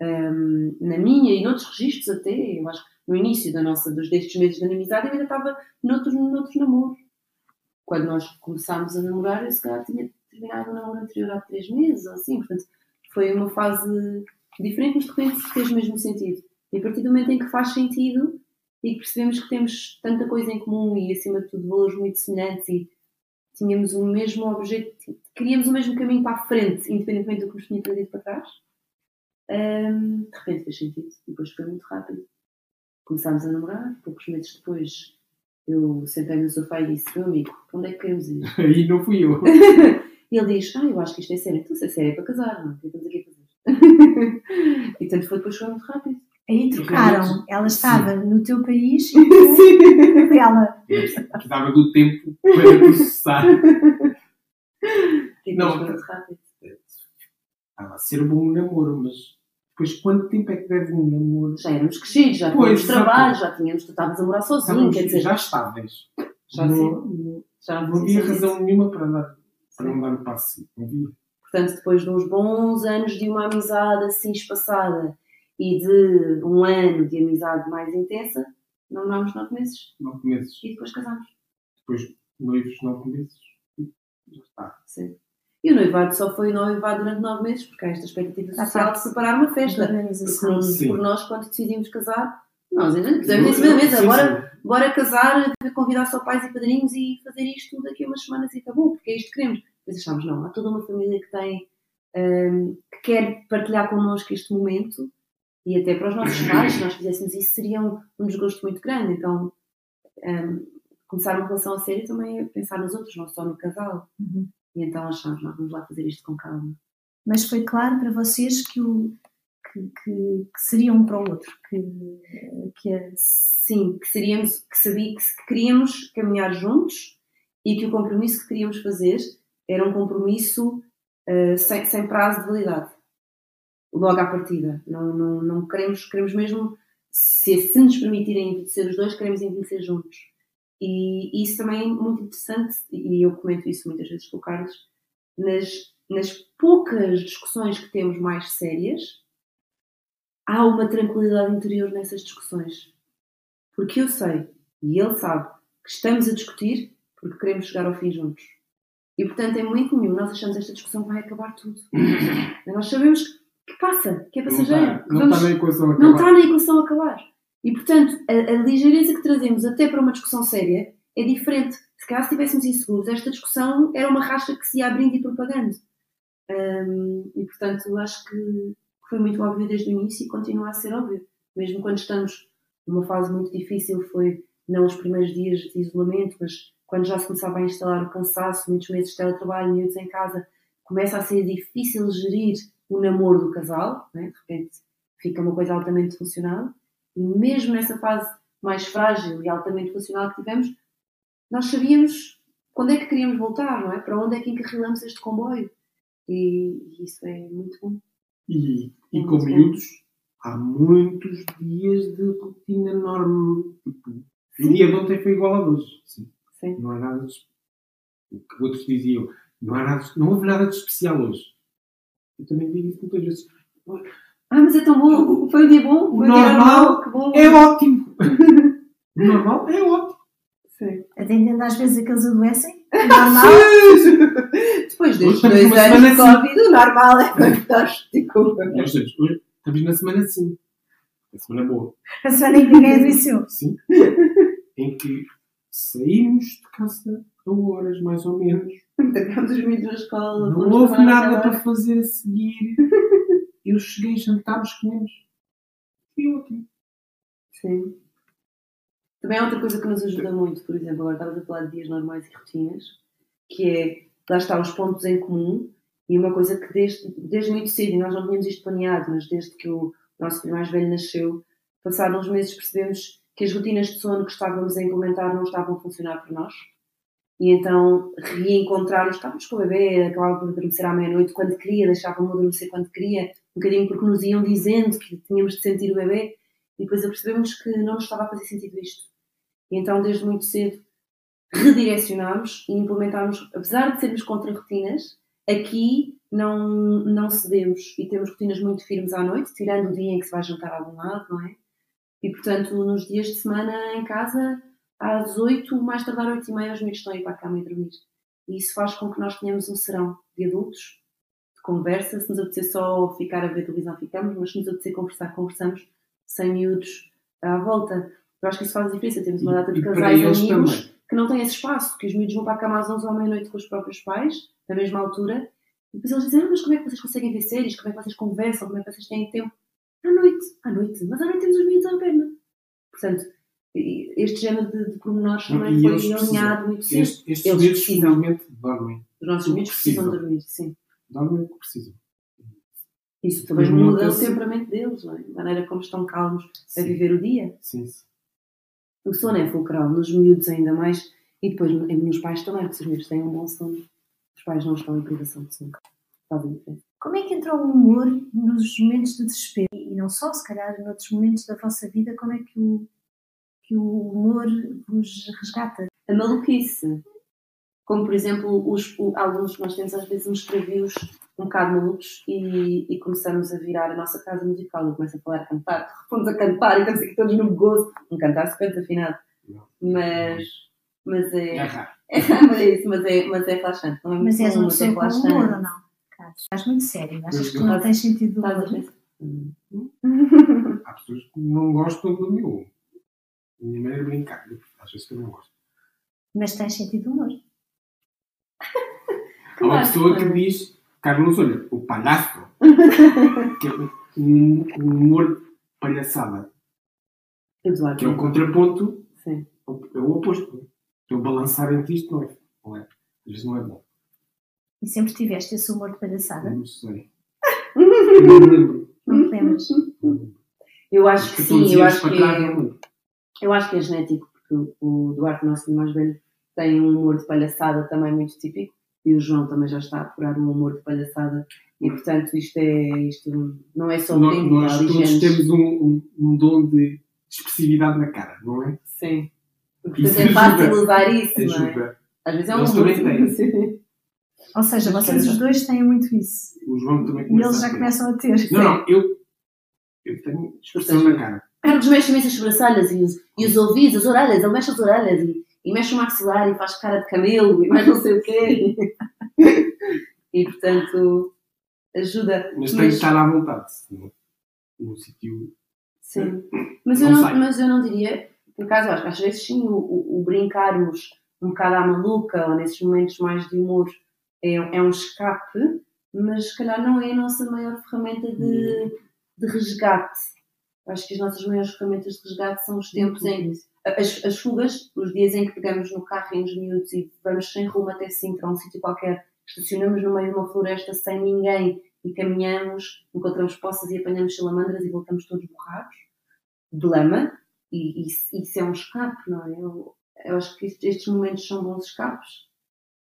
ehm, na minha e noutros registros até, eu acho que no início da nossa, dos destes meses de amizade eu ainda estava noutros, noutros namoros. Quando nós começámos a namorar, eu se calhar tinha terminado o namoro anterior há três meses ou assim, portanto foi uma fase diferente, mas de repente fez o mesmo sentido. E a partir do momento em que faz sentido e que percebemos que temos tanta coisa em comum e, acima de tudo, valores muito semelhantes e tínhamos o mesmo objetivo, queríamos o mesmo caminho para a frente, independentemente do que nos tinha trazido para trás, hum, de repente fez sentido. E depois foi muito rápido. Começámos a namorar, poucos meses depois eu sentei no sofá e disse: Meu amigo, onde é que queremos ir? Aí não fui eu. E ele diz: Ah, eu acho que isto é sério. Então, se é sério é para casar, não? é? O que estamos aqui a fazer? e portanto, foi depois foi muito rápido. Aí trocaram. Ela sim. estava no teu país e tu ela. Precisava do tempo para processar. Tipo, Não, muito rápido. Estava a ser bom um namoro, mas depois quanto tempo é que deve um namoro? Já éramos crescidos, já Pois, tínhamos trabalho, já tínhamos, tu estavas a morar sozinho, quer dizer, já estáveis. já não, sim. não, Já não havia sim, sim, razão nenhuma para, dar, para não dar o passo. Havia. Portanto, depois de uns bons anos de uma amizade assim espaçada e de um ano de amizade mais intensa, namorámos nove meses Nove meses. e depois casámos. Depois noivos nove meses. E já está. Sim. E o noivado só foi noivado durante nove meses, porque há esta expectativa Já social está. de separar uma festa. Porque por nós, quando decidimos casar, nós ainda não pusemos em cima da mesa. Bora, bora casar, convidar só pais e padrinhos e fazer isto daqui a umas semanas e acabou, porque é isto que queremos. Depois achámos, não, há toda uma família que tem, hum, que quer partilhar connosco este momento e até para os nossos pais, se nós fizéssemos isso, seria um, um desgosto muito grande. Então, hum, começar uma relação a sério também é pensar nos outros, não só no casal. Uhum. E então achámos, nós vamos lá fazer isto com calma. Mas foi claro para vocês que, o, que, que, que seria um para o outro. Que, que a- Sim, que seríamos, que sabia que queríamos caminhar juntos e que o compromisso que queríamos fazer era um compromisso eh, sem, sem prazo de validade. Logo à partida. Não, não, não queremos, queremos mesmo, se, se nos permitirem envelhecer os dois, queremos envelhecer juntos. E, isso também é muito interessante, e eu comento isso muitas vezes com o Carlos, nas, nas poucas discussões que temos mais sérias, há uma tranquilidade interior nessas discussões. Porque eu sei, e ele sabe, que estamos a discutir porque queremos chegar ao fim juntos. E portanto, em momento nenhum, nós achamos esta discussão vai acabar tudo. E nós sabemos que passa, que é Não passageiro. não está na equação a não acabar. está na equação a acabar. E, portanto, a, a ligeireza que trazemos até para uma discussão séria é diferente. Se calhar, se estivéssemos inseguros, esta discussão era uma racha que se ia abrindo e propagando. Hum, e, portanto, acho que foi muito óbvio desde o início e continua a ser óbvio. Mesmo quando estamos numa fase muito difícil, foi não os primeiros dias de isolamento, mas quando já se começava a instalar o cansaço, muitos meses de teletrabalho, miúdos em casa, começa a ser difícil gerir o namoro do casal, né? de repente fica uma coisa altamente funcional. E mesmo nessa fase mais frágil e altamente funcional que tivemos, nós sabíamos quando é que queríamos voltar, não é? Para onde é que encarrilamos este comboio. E isso é muito bom. E, e É com muito bom. miúdos, há muitos dias de rotina enorme. Tipo, o dia de ontem foi igual a hoje. Sim. Sim. Não há nada de. O que outros diziam, não, há nada, não houve nada de especial hoje. Eu também digo isso muitas vezes. Ah, mas é tão bom! Foi um dia bom! Foi um dia Normal normal! Que bom! É ótimo! o normal é ótimo. Sim. Até entendo às vezes que eles adoecem. Normal. Depois destes dois anos de semana assim. Covid, o normal é fantástico. Nós estamos, hoje estamos na semana 5. A semana boa. A semana em que ninguém adoeceu. Sim. em que saímos de casa a horas, mais ou menos. Entregamos os miúdos na escola. Não houve nada para fazer a seguir. Eu cheguei, jantámos, comemos. Foi ótimo. Sim. Também há outra coisa que nos ajuda muito, por exemplo, agora estavas a falar de dias normais e rotinas, que é, lá está, os pontos em comum, e uma coisa que desde, desde muito cedo, e nós não tínhamos isto planeado, mas desde que o nosso filho mais velho nasceu, passados uns meses percebemos que as rotinas de sono que estávamos a implementar não estavam a funcionar para nós. E então reencontrarmos, estávamos com o bebê, acabava por adormecer à meia-noite quando queria, deixávamos adormecer quando queria, um bocadinho porque nos iam dizendo que tínhamos de sentir o bebê, e depois apercebemos que não nos estava a fazer sentido isto. E então, desde muito cedo, redirecionámos e implementámos, apesar de sermos contra rotinas, aqui não, não cedemos e temos rotinas muito firmes à noite, tirando o dia em que se vai jantar a algum lado, não é? E portanto, nos dias de semana em casa, às 8, mais tardar 8 e meia, os miúdos estão a ir para a cama e dormir. E isso faz com que nós tenhamos um serão de adultos, de conversa. Se nos apetecer só ficar a ver televisão, ficamos, mas se nos apetecer conversar, conversamos, sem miúdos à volta. Eu acho que isso faz a diferença. Temos uma data de casais amigos também. que não têm esse espaço, que os miúdos vão para a cama às 11 ou à meia-noite com os próprios pais, na mesma altura, e depois eles dizem, ah, mas como é que vocês conseguem ver séries, como é que vocês conversam, como é que vocês têm tempo? À noite, à noite, mas à noite temos os miúdos à perna. Portanto, este género de, de pormenores Não, também foi alinhado muito cedo. Este, estes Eles miúdos, felizmente, dormem. Os nossos miúdos precisam dormir, sim. Dormem o que precisam. Isso também Os muda o temperamento deles, não é? A maneira como estão calmos a Sim. viver o dia. Sim, sim. O sono é fulcral, nos miúdos ainda mais, e depois nos pais também, porque os miúdos têm um bom sono, os pais não estão em privação de sono. Faz a diferença. Como é que entra o humor nos momentos de desespero? E não só, se calhar, noutros momentos da vossa vida, como é que o, que o humor vos resgata? A maluquice. Como, por exemplo, os, o- alguns nós temos às vezes uns previos um bocado malucos e, e começamos a virar a nossa casa musical. Eu começo a falar, a cantar, fomos a cantar e estamos aqui todos no gozo. Um cantar super desafinado. Não. Mas, mas É é. raro. mas é isso, mas é, mas é relaxante. Não é Mas és uma é pessoa com relaxante. humor ou não? Carlos? Estás muito sério. Achas que tu não tens sentido de a humor? Hum. Há pessoas que não gostam do meu. Da minha maneira de brincar. Às vezes que eu não gosto. Mas tens sentido de humor. Há uma pessoa que diz, Carlos, olha, o palhaço, que é um, um humor de palhaçada, Eduardo. que é o contraponto, Sim. é o oposto. Então, balançar entre isto não é, não é. Às vezes não é bom. E sempre tiveste esse humor de palhaçada? Não sei. Não me lembro. Não te lembras? Eu acho que sim, 14 eu acho que é, me eu acho que é genético, porque o- Duarte, nosso filho mais velho, tem um humor de palhaçada também muito típico e o João também já está a apurar um humor de palhaçada e portanto isto é isto não é só Nós, aprendido, nós todos temos um, um, um dom de expressividade na cara, não é? Sim. Portanto Isso é fácil usar isso, não é? Às vezes é um humor. Ou seja, vocês os dois têm muito isso. O João também E eles já ter. começam a ter. Não, não, eu, eu tenho expressão na cara. Carlos mexe imenso as sobrancelhas e os, e os ouvidos, as orelhas, ele mexe as orelhas e, e mexe o maxilar e faz cara de camelo e mais não sei o quê. e portanto ajuda. Mas tem que estar à vontade. No, no sítio. Sim. Mas eu, Não não, sei. mas eu não diria, por acaso, eu acho que às vezes sim, o, o, o brincarmos um bocado à maluca ou nesses momentos mais de humor é, é um escape, mas se calhar não é a nossa maior ferramenta de, de resgate. Acho que as nossas maiores ferramentas de resgate são os tempos em as, as fugas, os dias em que pegamos no carro em uns minutos e vamos sem rumo até Sintra, um sítio qualquer, estacionamos no meio de uma floresta sem ninguém e caminhamos, encontramos poças e apanhamos salamandras e voltamos todos borrados de lama e, e isso- é um escape, não é? Eu, eu acho que estes momentos são bons escapes.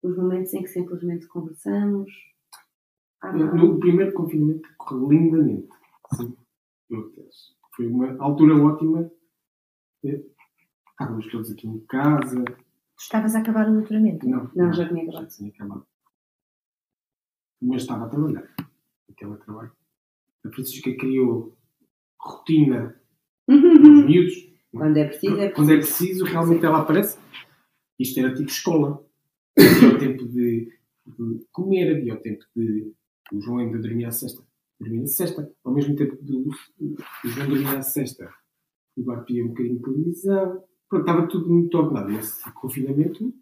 Os momentos em que simplesmente conversamos. Ah, não. No primeiro confinamento correu lindamente. Sim. Foi uma altura ótima. Eh, Estávamos todos aqui em casa. Estavas a acabar o doutoramento. Não, Não, já tinha acabado. Já tinha acabado. Mas estava a trabalhar. Aquele trabalho. A Francisca criou rotina aos miúdos. Quando é preciso, é Quando é preciso, realmente ela aparece. Isto era tipo escola. Havia o tempo de, de comer, havia o tempo de. O João ainda dormia à sexta. Dormia à sexta. Ao mesmo tempo que o, João dormia à sexta. O Eduardo via um bocadinho de. Pronto, estava tudo muito ordenado. Nesse confinamento,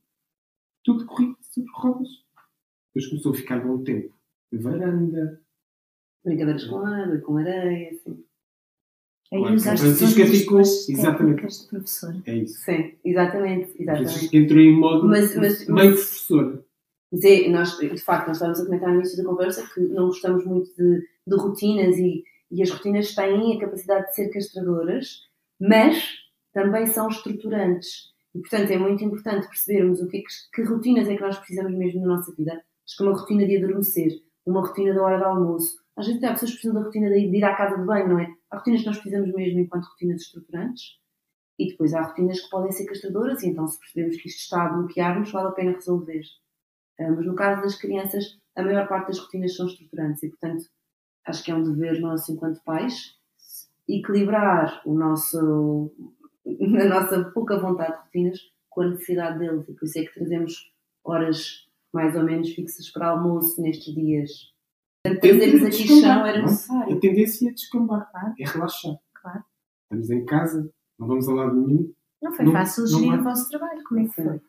tudo corria sobre rodas. Depois começou a ficar bom tempo. Varanda. brincadeiras com água, com areia, assim. Aí Claro, usaste a Francisca ficou- exatamente. de. É isso. Sim, exatamente, exatamente. Francisca entrou em modo Mas- mas- mãe mas- professora. Mas é, nós, de facto, nós estávamos a comentar no início da conversa que não gostamos muito de, de rotinas e, e as rotinas têm a capacidade de ser castradoras, mas também são estruturantes. E, portanto, é muito importante percebermos o que, é que, que rotinas é que nós precisamos mesmo na nossa vida. Acho que uma rotina de adormecer, uma rotina da hora do almoço. Às vezes há pessoas que precisam da rotina de ir à casa de banho, não é? Há rotinas que nós precisamos mesmo enquanto rotinas estruturantes. E depois há rotinas que podem ser castradoras, e então se percebemos que isto está a bloquear-nos, vale a pena resolver. Ah, Mas no caso das crianças, a maior parte das rotinas são estruturantes e, portanto, acho que é um dever nosso enquanto pais equilibrar o nosso, a nossa pouca vontade de rotinas com a necessidade deles. E por isso é que trazemos horas mais ou menos fixas para almoço nestes dias. Portanto, trazermos aqui chão era não é? necessário. A tendência é descambar, Claro. é relaxar. Claro. Estamos em casa, não vamos a lado nenhum. Não foi Não- fácil não gerir vai. o vosso trabalho. Como é que foi?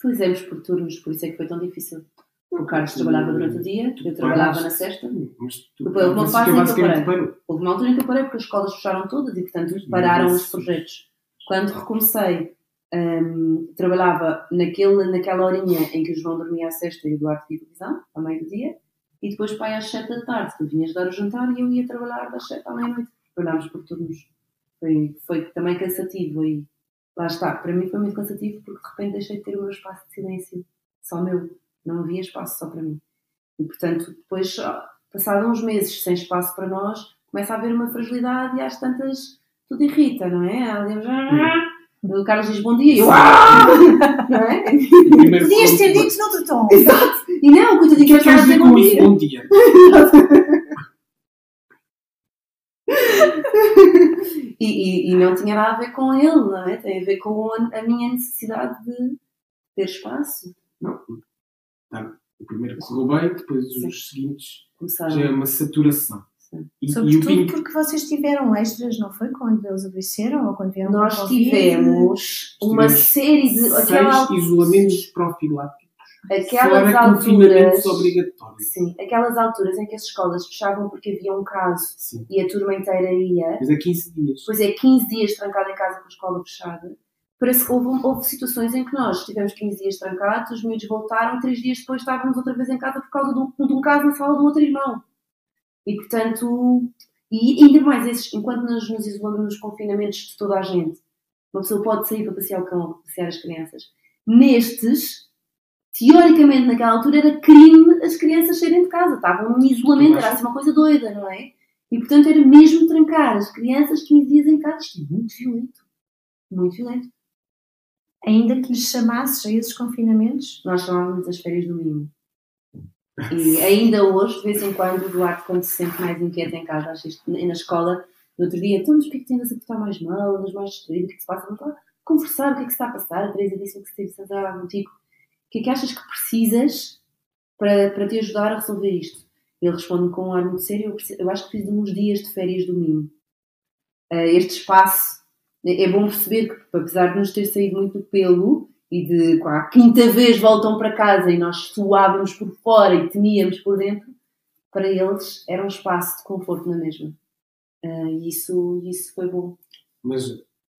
Fizemos por turnos, por isso é que foi tão difícil. O Carlos trabalhava durante o dia, eu trabalhava na sexta. Mas tu, Depois houve uma fase em que eu parei. Houve uma altura em que eu parei porque as escolas fecharam todas e, portanto, pararam os projetos. Quando recomecei, hum, trabalhava naquele, naquela horinha em que o João dormia à sexta e o Eduardo via televisão, ao meio do dia, e depois pai às 7 da tarde, tu vinhas dar o jantar e eu ia trabalhar das 7 à meia-noite. Trabalhámos por turnos. Foi, foi também cansativo aí. Lá está, para mim foi muito cansativo porque de repente deixei de ter o meu espaço de silêncio, só meu. Não havia espaço só para mim. E portanto, depois, ah, passado uns meses sem espaço para nós, começa a haver uma fragilidade e às tantas tudo irrita, não é? Ali, o Carlos diz bom dia e eu. "Ah!" Não é? Podias ter dito noutro tom. Exato! E não, coitadinho, O que é mas que dizer dizer bom com isso? dia. Bom dia. E, e, e não tinha nada a ver com ele, não é? Tem a ver com a, a minha necessidade de ter espaço. Não. Tá. O primeiro correu bem, depois Sim. os seguintes Começar já é uma saturação. Sim. E, e o Sobretudo porque vocês tiveram extras, não foi? Quando eles adoeceram ou quando vieram Nós tivemos uma Tivemos série de. Aquela, seis isolamentos profiláticos. aquelas Fora alturas. obrigatórios. Sim, aquelas alturas em que as escolas fechavam porque havia um caso Sim. e a turma inteira ia. Mas é 15 dias. Depois é 15 dias trancado em casa com a escola fechada. Parece que houve, houve situações em que nós tivemos 15 dias trancados, os miúdos voltaram, três dias depois estávamos outra vez em casa por causa de um, de um caso na sala do outro irmão. E portanto, e ainda mais esses, enquanto nós nos isolamos nos confinamentos de toda a gente, uma pessoa pode sair para passear o cão ou passear as crianças. Nestes, teoricamente naquela altura era crime as crianças saírem de casa, estavam em isolamento, era assim uma coisa doida, não é? E portanto era mesmo trancar as crianças 15 dias em casa, isto é muito violento. Muito violento. Ainda que lhes chamasses a esses confinamentos? Nós chamávamos as férias do mimo. E ainda hoje, de vez em quando, o Duarte, quando se sente mais inquieto em casa, acha isto, na escola, no outro dia, então, mas porquê que tendas a portar mais mal, andas mais distraído, o que é que se passa? Vamos lá conversar, o que é que se está a passar? A Teresa disse que se teve sentada contigo. O que é que achas que precisas para, para te ajudar a resolver isto? Ele responde com um ar muito sério, eu, preciso- eu acho que preciso de uns dias de férias do. Ah, este espaço, é é bom perceber que, apesar de nos ter saído muito pelo, e de qua, a quinta vez voltam para casa e nós suávamos por fora e temíamos por dentro, para eles era um espaço de conforto na mesma. Ah, E isso, isso foi bom. Mas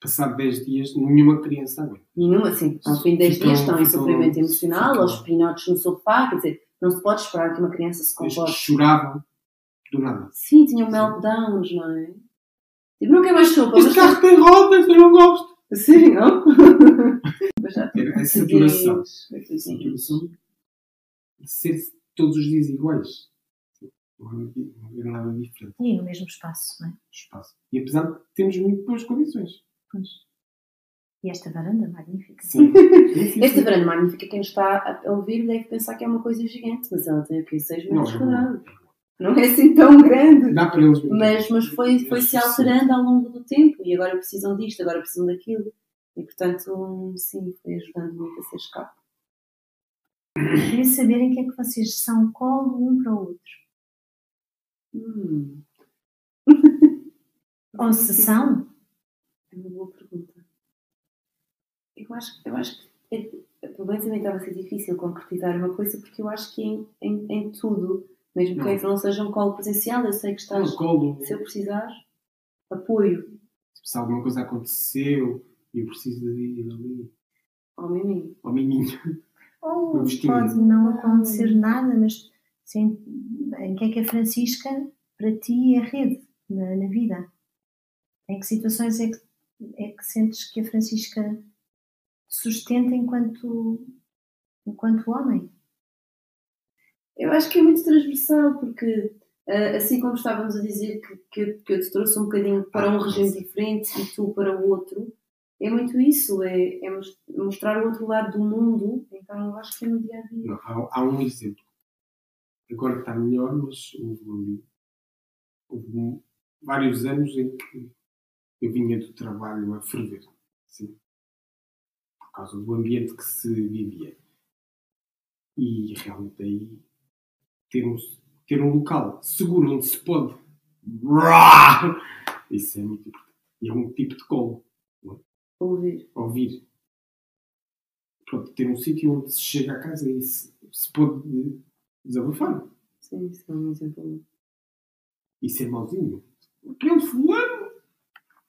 passado 10 dias, nenhuma criança aguenta. Nenhuma, assim, ao fim de 10 Ficam- dias estão em ficam- sofrimento emocional, ficam- aos pinotes no sofá, quer dizer, não se pode esperar que uma criança se Eles comporte. choravam do nada. Sim, tinham meltdowns, não é? Tipo, não quer mais sopa, mas Este carro tem rodas, eu não gosto. Sim, não? Mas já sim, saturação. ser todos os dias iguais. Não havia nada diferente E no mesmo espaço, não é? espaço. E apesar de termos muito boas condições. Pois. E esta varanda magnífica. Sim. Esta varanda magnífica, quem nos está a ouvir deve pensar que é uma coisa gigante, mas ela tem aqui 6 Não, metros é quadrados. Não é assim tão grande. Dá para eles Mas, mas foi, foi se alterando ao longo do tempo e agora precisam disto, agora precisam daquilo. E portanto, sim, foi ajudando muito a ser escape. Queria saber em que é que vocês são colo um para o outro. Hum, Ou se são? é uma boa pergunta. Eu acho, eu acho que é, pelo menos a mim estava a ser difícil concretizar uma coisa porque eu acho que em, em, em tudo, mesmo que Não. ainda não seja um colo presencial, eu sei que estás, No colo, se eu precisar, apoio se alguma coisa aconteceu e eu preciso de ir ali ao miminho. ao miminho. Ou pode não acontecer nada, mas sim, em que é que a Francisca para ti é rede na, na vida? Em que situações é que, é que sentes que a Francisca te sustenta enquanto, enquanto homem? Eu acho que é muito transversal, porque ah, assim como estávamos a dizer que, que, eu- que eu te trouxe um bocadinho para um regime diferente e tu para o outro, é muito isso, é, é mos- mostrar o outro lado do mundo, então eu acho que é no dia a dia. Não, há, há um exemplo. Agora está melhor, mas houve, houve vários anos em que eu vinha do trabalho a ferver. Sim. Por causa do ambiente que se vivia. E realmente aí ter um, ter um local seguro onde se pode. Isso é muito importante. E é um tipo de colo. Ouvir. Ouvir. Pronto, ter um sítio onde se chega a casa e se, se pode desabafar. Sim, isso é um exemplo. Isso é mauzinho. Aquele fulano.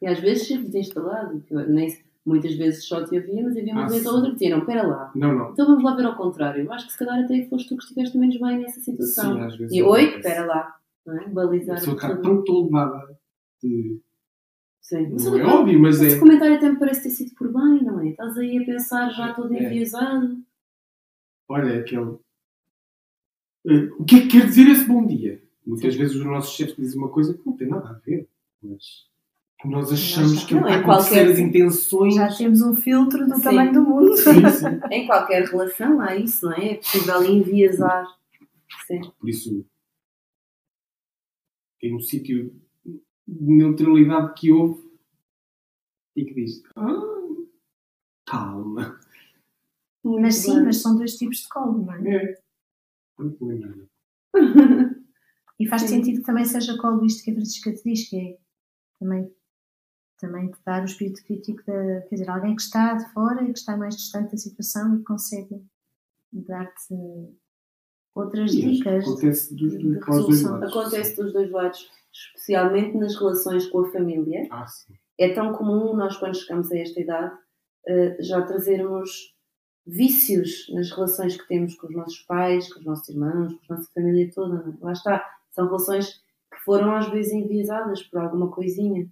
E às vezes ser desinstalado, eu nem, Muitas vezes só te havia, mas havia uma Ah, vez sim. ou outra que dizia, não, pera lá. Não, não. Então vamos lá ver ao contrário. Eu acho que se calhar até foste tu que estiveste menos bem nessa situação. Sim, às vezes. e oi, espera lá. Não é? Balizar está tudo. tão toldada de. Sim. Mas Não é óbvio, mas esse é. comentário até me parece ter sido por bem, não é? Estás aí a pensar já todo É. enviesado. Olha, é aquele. Eh, O que é que quer dizer esse bom dia? Muitas vezes os nossos chefes dizem uma coisa que não tem nada a ver, mas nós achamos que Não, conhecer qualquer- as intenções. Já temos um filtro do Sim. tamanho do mundo. Sim, sim. Em qualquer relação há isso, não é? É possível enviesar. Sim. Por isso, tem um sítio de neutralidade que houve e que diz: ah, calma. Mas sim, mas são dois tipos de colo, não é? É. Muito bem, E faz sentido que também seja colo isto que a Francisca te diz, que é também, também te dar o espírito crítico da, quer dizer, alguém que está de fora e que está mais distante da situação e consegue dar-te outras E dicas. Acontece dos, de os dois resolução. lados. Acontece dos dois lados, especialmente nas relações com a família. Ah, sim. É tão comum nós, quando chegamos a esta idade, eh, já trazermos vícios nas relações que temos com os nossos pais, com os nossos irmãos, com a nossa família toda. é? Lá está. São relações que foram às vezes enviesadas por alguma coisinha.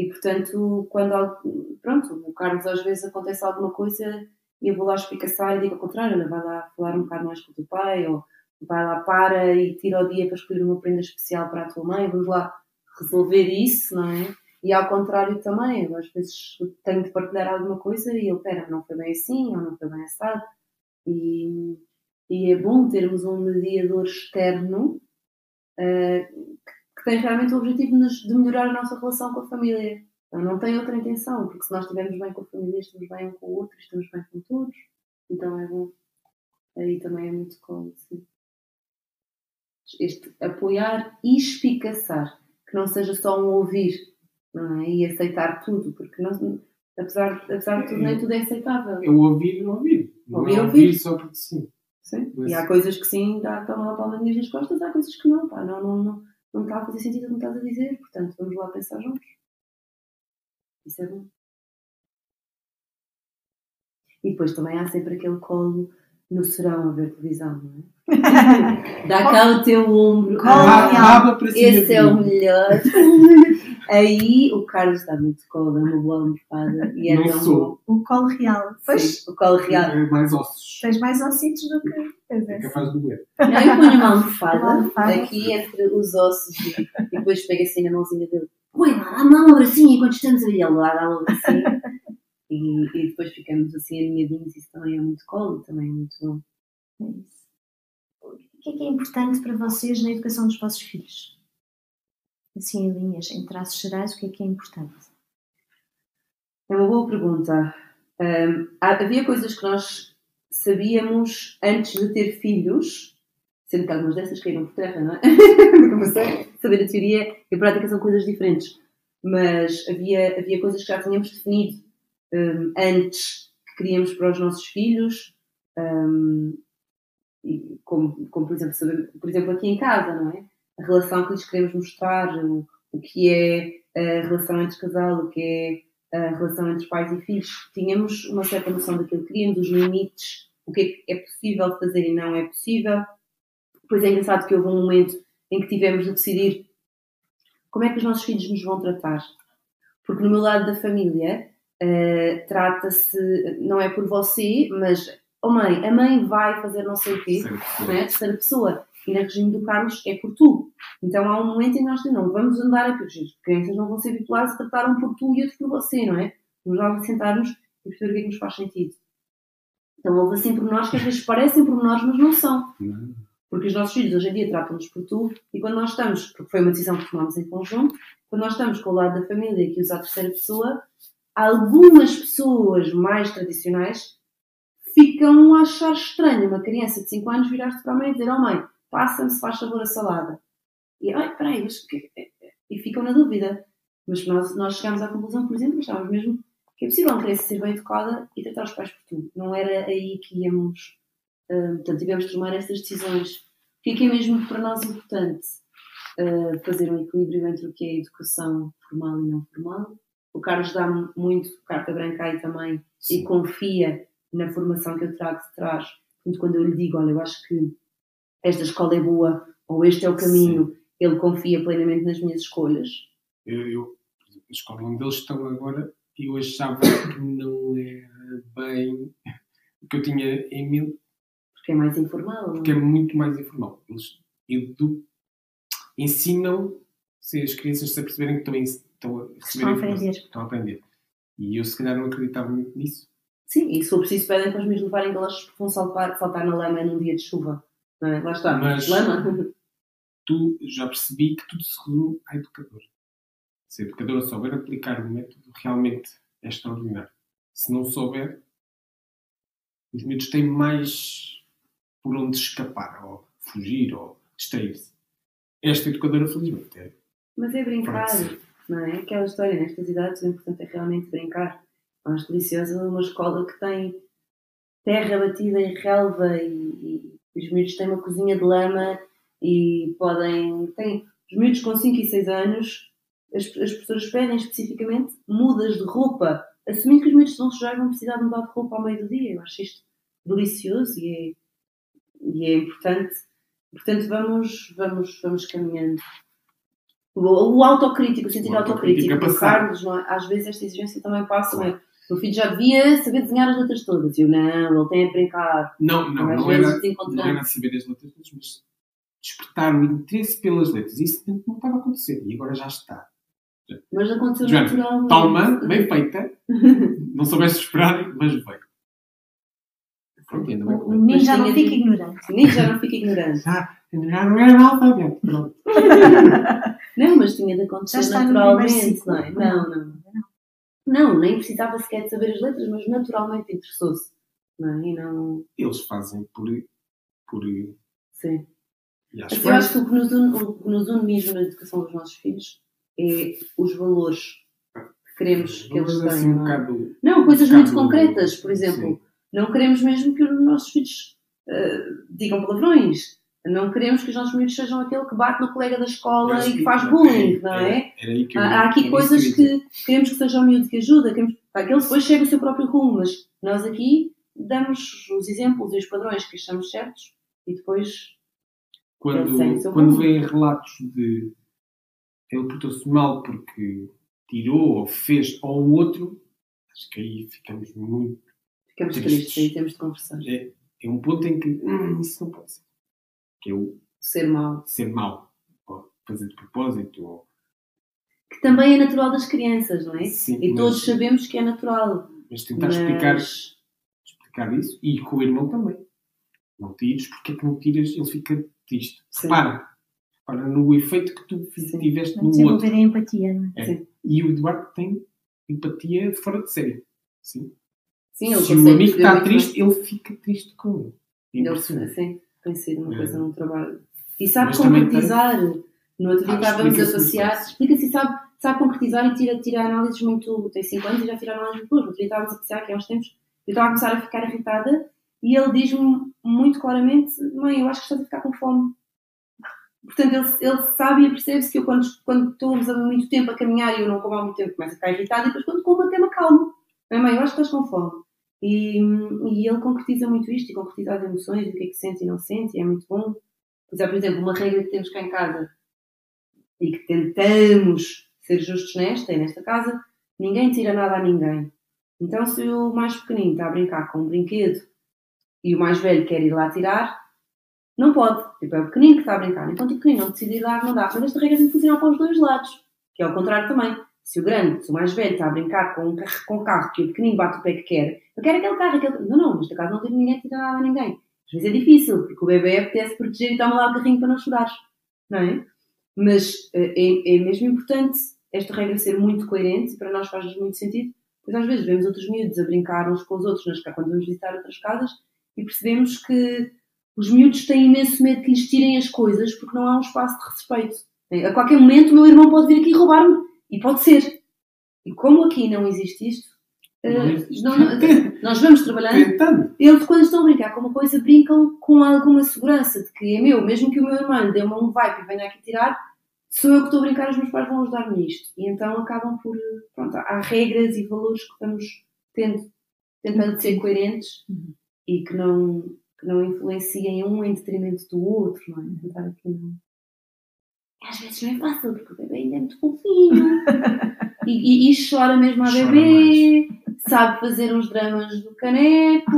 E, portanto, quando. al- Pronto, o Carlos às vezes acontece alguma coisa e eu vou lá espicaçar e digo ao contrário: vai lá falar um bocado mais com o teu pai, ou vai lá, para e tira o dia para escolher uma prenda especial para a tua mãe, vamos lá resolver isso, não é? E ao contrário também, eu às vezes tenho de partilhar alguma coisa e ele, pera, não foi bem assim, ou não foi bem assado. E, e é bom termos um mediador externo eh, que tem realmente o objetivo de, nos- de melhorar a nossa relação com a família. Então, não tem outra intenção, porque se nós estivermos bem com a família, estamos bem um com o outro, estamos bem com todos. Então é bom. Aí também é muito colo, sim. Este apoiar e espicaçar, que não seja só um ouvir é? e aceitar tudo, porque não, apesar, apesar de tudo, nem tudo é aceitável. É o ouvir e ouvir. Não Ouvir, é ouvir. ouvir só porque sim. Sim. Mas- E há coisas que sim, dá, tomam a palmadinha nas costas, há coisas que não, pá, não, não, não, não está a fazer sentido o que estás a dizer, portanto, vamos lá pensar juntos. Isso é bom. E depois também há sempre aquele colo no serão a ver televisão, não é? Dá cá o teu ombro. Ah, esse é o melhor. Aí o Carlos está muito colo, é uma boa almofada. E é Não sou. O colo real. Pois, Sim, o colo real. É mais ossos. tens mais ossitos do que. É é. capaz de doer. Não, eu ponho uma Uma almofada aqui entre os ossos e, e depois pego assim na mãozinha dele. Põe lá, dá-me lá um abracinho enquanto estamos aí. Ele lá dá um abracinho. E, e depois ficamos assim alinhadinhos. Isso também é muito colo, também é muito bom. É isso. O que é que é importante para vocês na educação dos vossos filhos? Assim, em linhas, em traços gerais, o que é que é importante? É uma boa pergunta. Há- havia coisas que nós sabíamos antes de ter filhos, sendo que algumas dessas caíram por terra, não é? Saber a teoria e a prática são coisas diferentes. Mas havia, havia coisas que já tínhamos definido ahm, antes que queríamos para os nossos filhos, ahm, e como, como por, exemplo, saber, por exemplo aqui em casa, não é? A relação que lhes queremos mostrar, o, o que é a relação entre casal, o que é a relação entre pais e filhos, tínhamos uma certa noção daquilo que queríamos, dos limites, o que é que é possível fazer e não é possível. Depois é engraçado que houve um momento em que tivemos de decidir como é que os nossos filhos nos vão tratar. Porque no meu lado da família, eh, trata-se, não é por você, mas, oh mãe, a mãe vai fazer não sei o quê, não é? A terceira pessoa. E na regime do Carlos é por tu. Então há um momento em que nós dizemos, não, vamos andar a porque as crianças não vão ser habituadas a tratar um por tu e outro por você, não é? Vamos lá sentar-nos e perceber o que é que nos faz sentido. Então houve assim pormenores que às vezes parecem pormenores, mas não são. Não. Porque os nossos filhos hoje em dia tratam-nos por tu e quando nós estamos, porque foi uma decisão que tomamos em conjunto, quando nós estamos com o lado da família que usa a terceira pessoa, algumas pessoas mais tradicionais ficam a achar estranho uma criança de 5 anos virar-se para a mãe e dizer: Oh mãe, passa-me se faz favor a salada. E, ai, peraí, mas que e ficam na dúvida. Mas nós, nós chegámos à conclusão, por exemplo, achávamos mesmo que é possível uma criança ser bem educada e tratar os pais por tudo. Não era aí que íamos. ah, portanto, tivemos de tomar essas decisões. O que é que é mesmo para nós importante? Ah, fazer um equilíbrio entre o que é educação formal e não formal O Carlos dá-me muito carta branca aí também e Sim. confia na formação que eu trago de trás. Portanto, quando eu lhe digo, olha, eu acho que esta escola é boa ou este é o caminho, ele confia plenamente nas minhas escolhas. Eu, eu, a escola onde eles estão agora, eu achava que não era bem o que eu tinha em mente, Porque é mais informal. não porque é muito mais informal. Eles edu- ensinam se as crianças se aperceberem que estão, estão a receber Estão a aprender. Estão a aprender. E eu, se calhar, não acreditava muito nisso. Sim, e se for preciso pedem para os meus levarem galosas porque vão saltar, saltar na lama num dia de chuva. É? Lá está. Mas- Lama. Tu já percebi que tudo se resume à educadora. Se a educadora souber aplicar o método, realmente é extraordinário. Se não souber, os miúdos têm mais por onde escapar, ou fugir, ou distrair-se. Esta educadora, felizmente, é Mas é brincar, Pode não é? Aquela história, nestas idades, o importante é realmente brincar. Acho deliciosa uma escola que tem terra batida em relva e, e os miúdos têm uma cozinha de lama e podem. Têm, os miúdos com 5 e 6 anos, as, as professoras pedem especificamente mudas de roupa, assumindo que os miúdos vão sujar e vão precisar de mudar de roupa ao meio do dia. Eu acho isto delicioso e é, e é importante. Portanto, vamos, vamos, vamos caminhando. O, o autocrítico, o sentido O autocrítico autocrítico é. Carlos, é? às vezes esta exigência também passa, Claro. É? O meu filho já devia saber desenhar as letras todas. E eu, não, ele tem a brincar. Não, não, Às não era, não era saber as letras, mas despertar o interesse pelas letras. Isso não estava a acontecer e agora já está. Mas aconteceu Joana, naturalmente. Toma, bem feita. Não soubesse esperar, mas veio. Pronto, ainda bem O menino já não fica ignorante. Nem já não fica ignorante. Já, já não era analfabeto. Pronto. Não, mas tinha de acontecer naturalmente, não é? Não, não. Não, nem precisava sequer de saber as letras, mas naturalmente interessou-se. Não é? E não. Eles fazem por. por Sim. e acho Mas que eu acho que o que nos une, o que nos une mesmo na educação dos nossos filhos é os valores que queremos que eles assim, tenham. um não é? bocado. Não, coisas um muito bocado- concretas. Por exemplo, Sim. não queremos mesmo que os nossos filhos eh, digam palavrões. Não queremos que os nossos miúdos sejam aquele que bate no colega da escola e que faz bullying, não é? Era aí eu, Há, aqui coisas que que queremos que seja o miúdo que ajuda, queremos pá, que ele depois chegue ao seu próprio rumo, mas nós aqui damos os exemplos e os padrões que achamos certos e depois Quando, quando vêm relatos de ele portou-se mal porque tirou ou fez ou o outro, acho que aí ficamos muito. ficamos Tristes. tristes e temos de conversar. É, é um ponto em que hum, isso não pode ser. Que é o Ser mau. ser mau, ou fazer de propósito, ou Que também é natural das crianças, não é? Sim, E mas- todos sabemos que é natural. mas tentar mas... explicar, explicar isso e com o irmão também. Não tires, porque é que não tiras, ele fica triste. Sim. Repara, repara no efeito que tu Sim. tiveste no outro. Desenvolver a empatia, não é? É. Sim. E o Eduardo tem empatia fora de série. Sim. Sim, ele Se o amigo está triste, ele fica triste com ele. É impressionante. sim, tem sido uma É. coisa num trabalho. E sabe Mas também tem- concretizar. No outro dia Ah, estávamos a passear. Explica-se sabe, sabe concretizar e tira, tira análises muito. Tem 5 anos e já tira análises muito boas. No outro dia estávamos a passear aqui há uns tempos. Eu estava a começar a ficar irritada e ele diz-me muito claramente: Mãe, eu acho que estás a ficar com fome. Portanto, ele, ele sabe e percebe-se que eu, quando, quando estou há muito tempo a caminhar e eu não como há muito tempo, começo a ficar irritada e depois, quando como, até me acalmo. É, Mãe, eu acho que estás com fome. E, e ele concretiza muito isto e concretiza as emoções e o que é que sente e não sente, e é muito bom. Pois há, por exemplo, uma regra que temos cá em casa e que tentamos ser justos nesta, é nesta casa, ninguém tira nada a ninguém. Então, se o mais pequenino está a brincar com um brinquedo e o mais velho quer ir lá tirar, não pode. Tipo, é o pequenino que está a brincar. Enquanto o pequenino não decide ir dar, não dá. Mas esta regra tem que funcionar para os dois lados. Que é o contrário também. Se o grande, se o mais velho está a brincar com um carro, com um carro que o pequenino bate o pé que quer, eu quero aquele carro, aquele... Não, não, nesta casa não tem ninguém que nada a ninguém. Às vezes é difícil, porque o bebê apetece proteger e toma lá o carrinho para não chorar. Não é? Mas eh, é, é mesmo importante esta regra ser muito coerente e para nós faz muito sentido. Pois às vezes vemos outros miúdos a brincar uns com os outros nas, quando vamos visitar outras casas e percebemos que os miúdos têm imenso medo que lhes tirem as coisas porque não há um espaço de respeito. A qualquer momento o meu irmão pode vir aqui roubar-me. E pode ser. E como aqui não existe isto, eh, Não não- nós vamos trabalhando eles, quando estão a brincar com uma coisa, brincam com alguma segurança de que é meu, mesmo que o meu irmão dê uma um vibe e venha aqui tirar, sou eu que estou a brincar, os meus pais vão ajudar nisto. E então acabam por. Pronto, há regras e valores que vamos tendo, tentando ser coerentes Uhum. e que não, que não influenciem um em detrimento do outro, não é? Tentar aqui não. Às vezes não é fácil, porque o bebê ainda é muito fofinho e, e, e chora mesmo a bebê, sabe fazer uns dramas do caneco.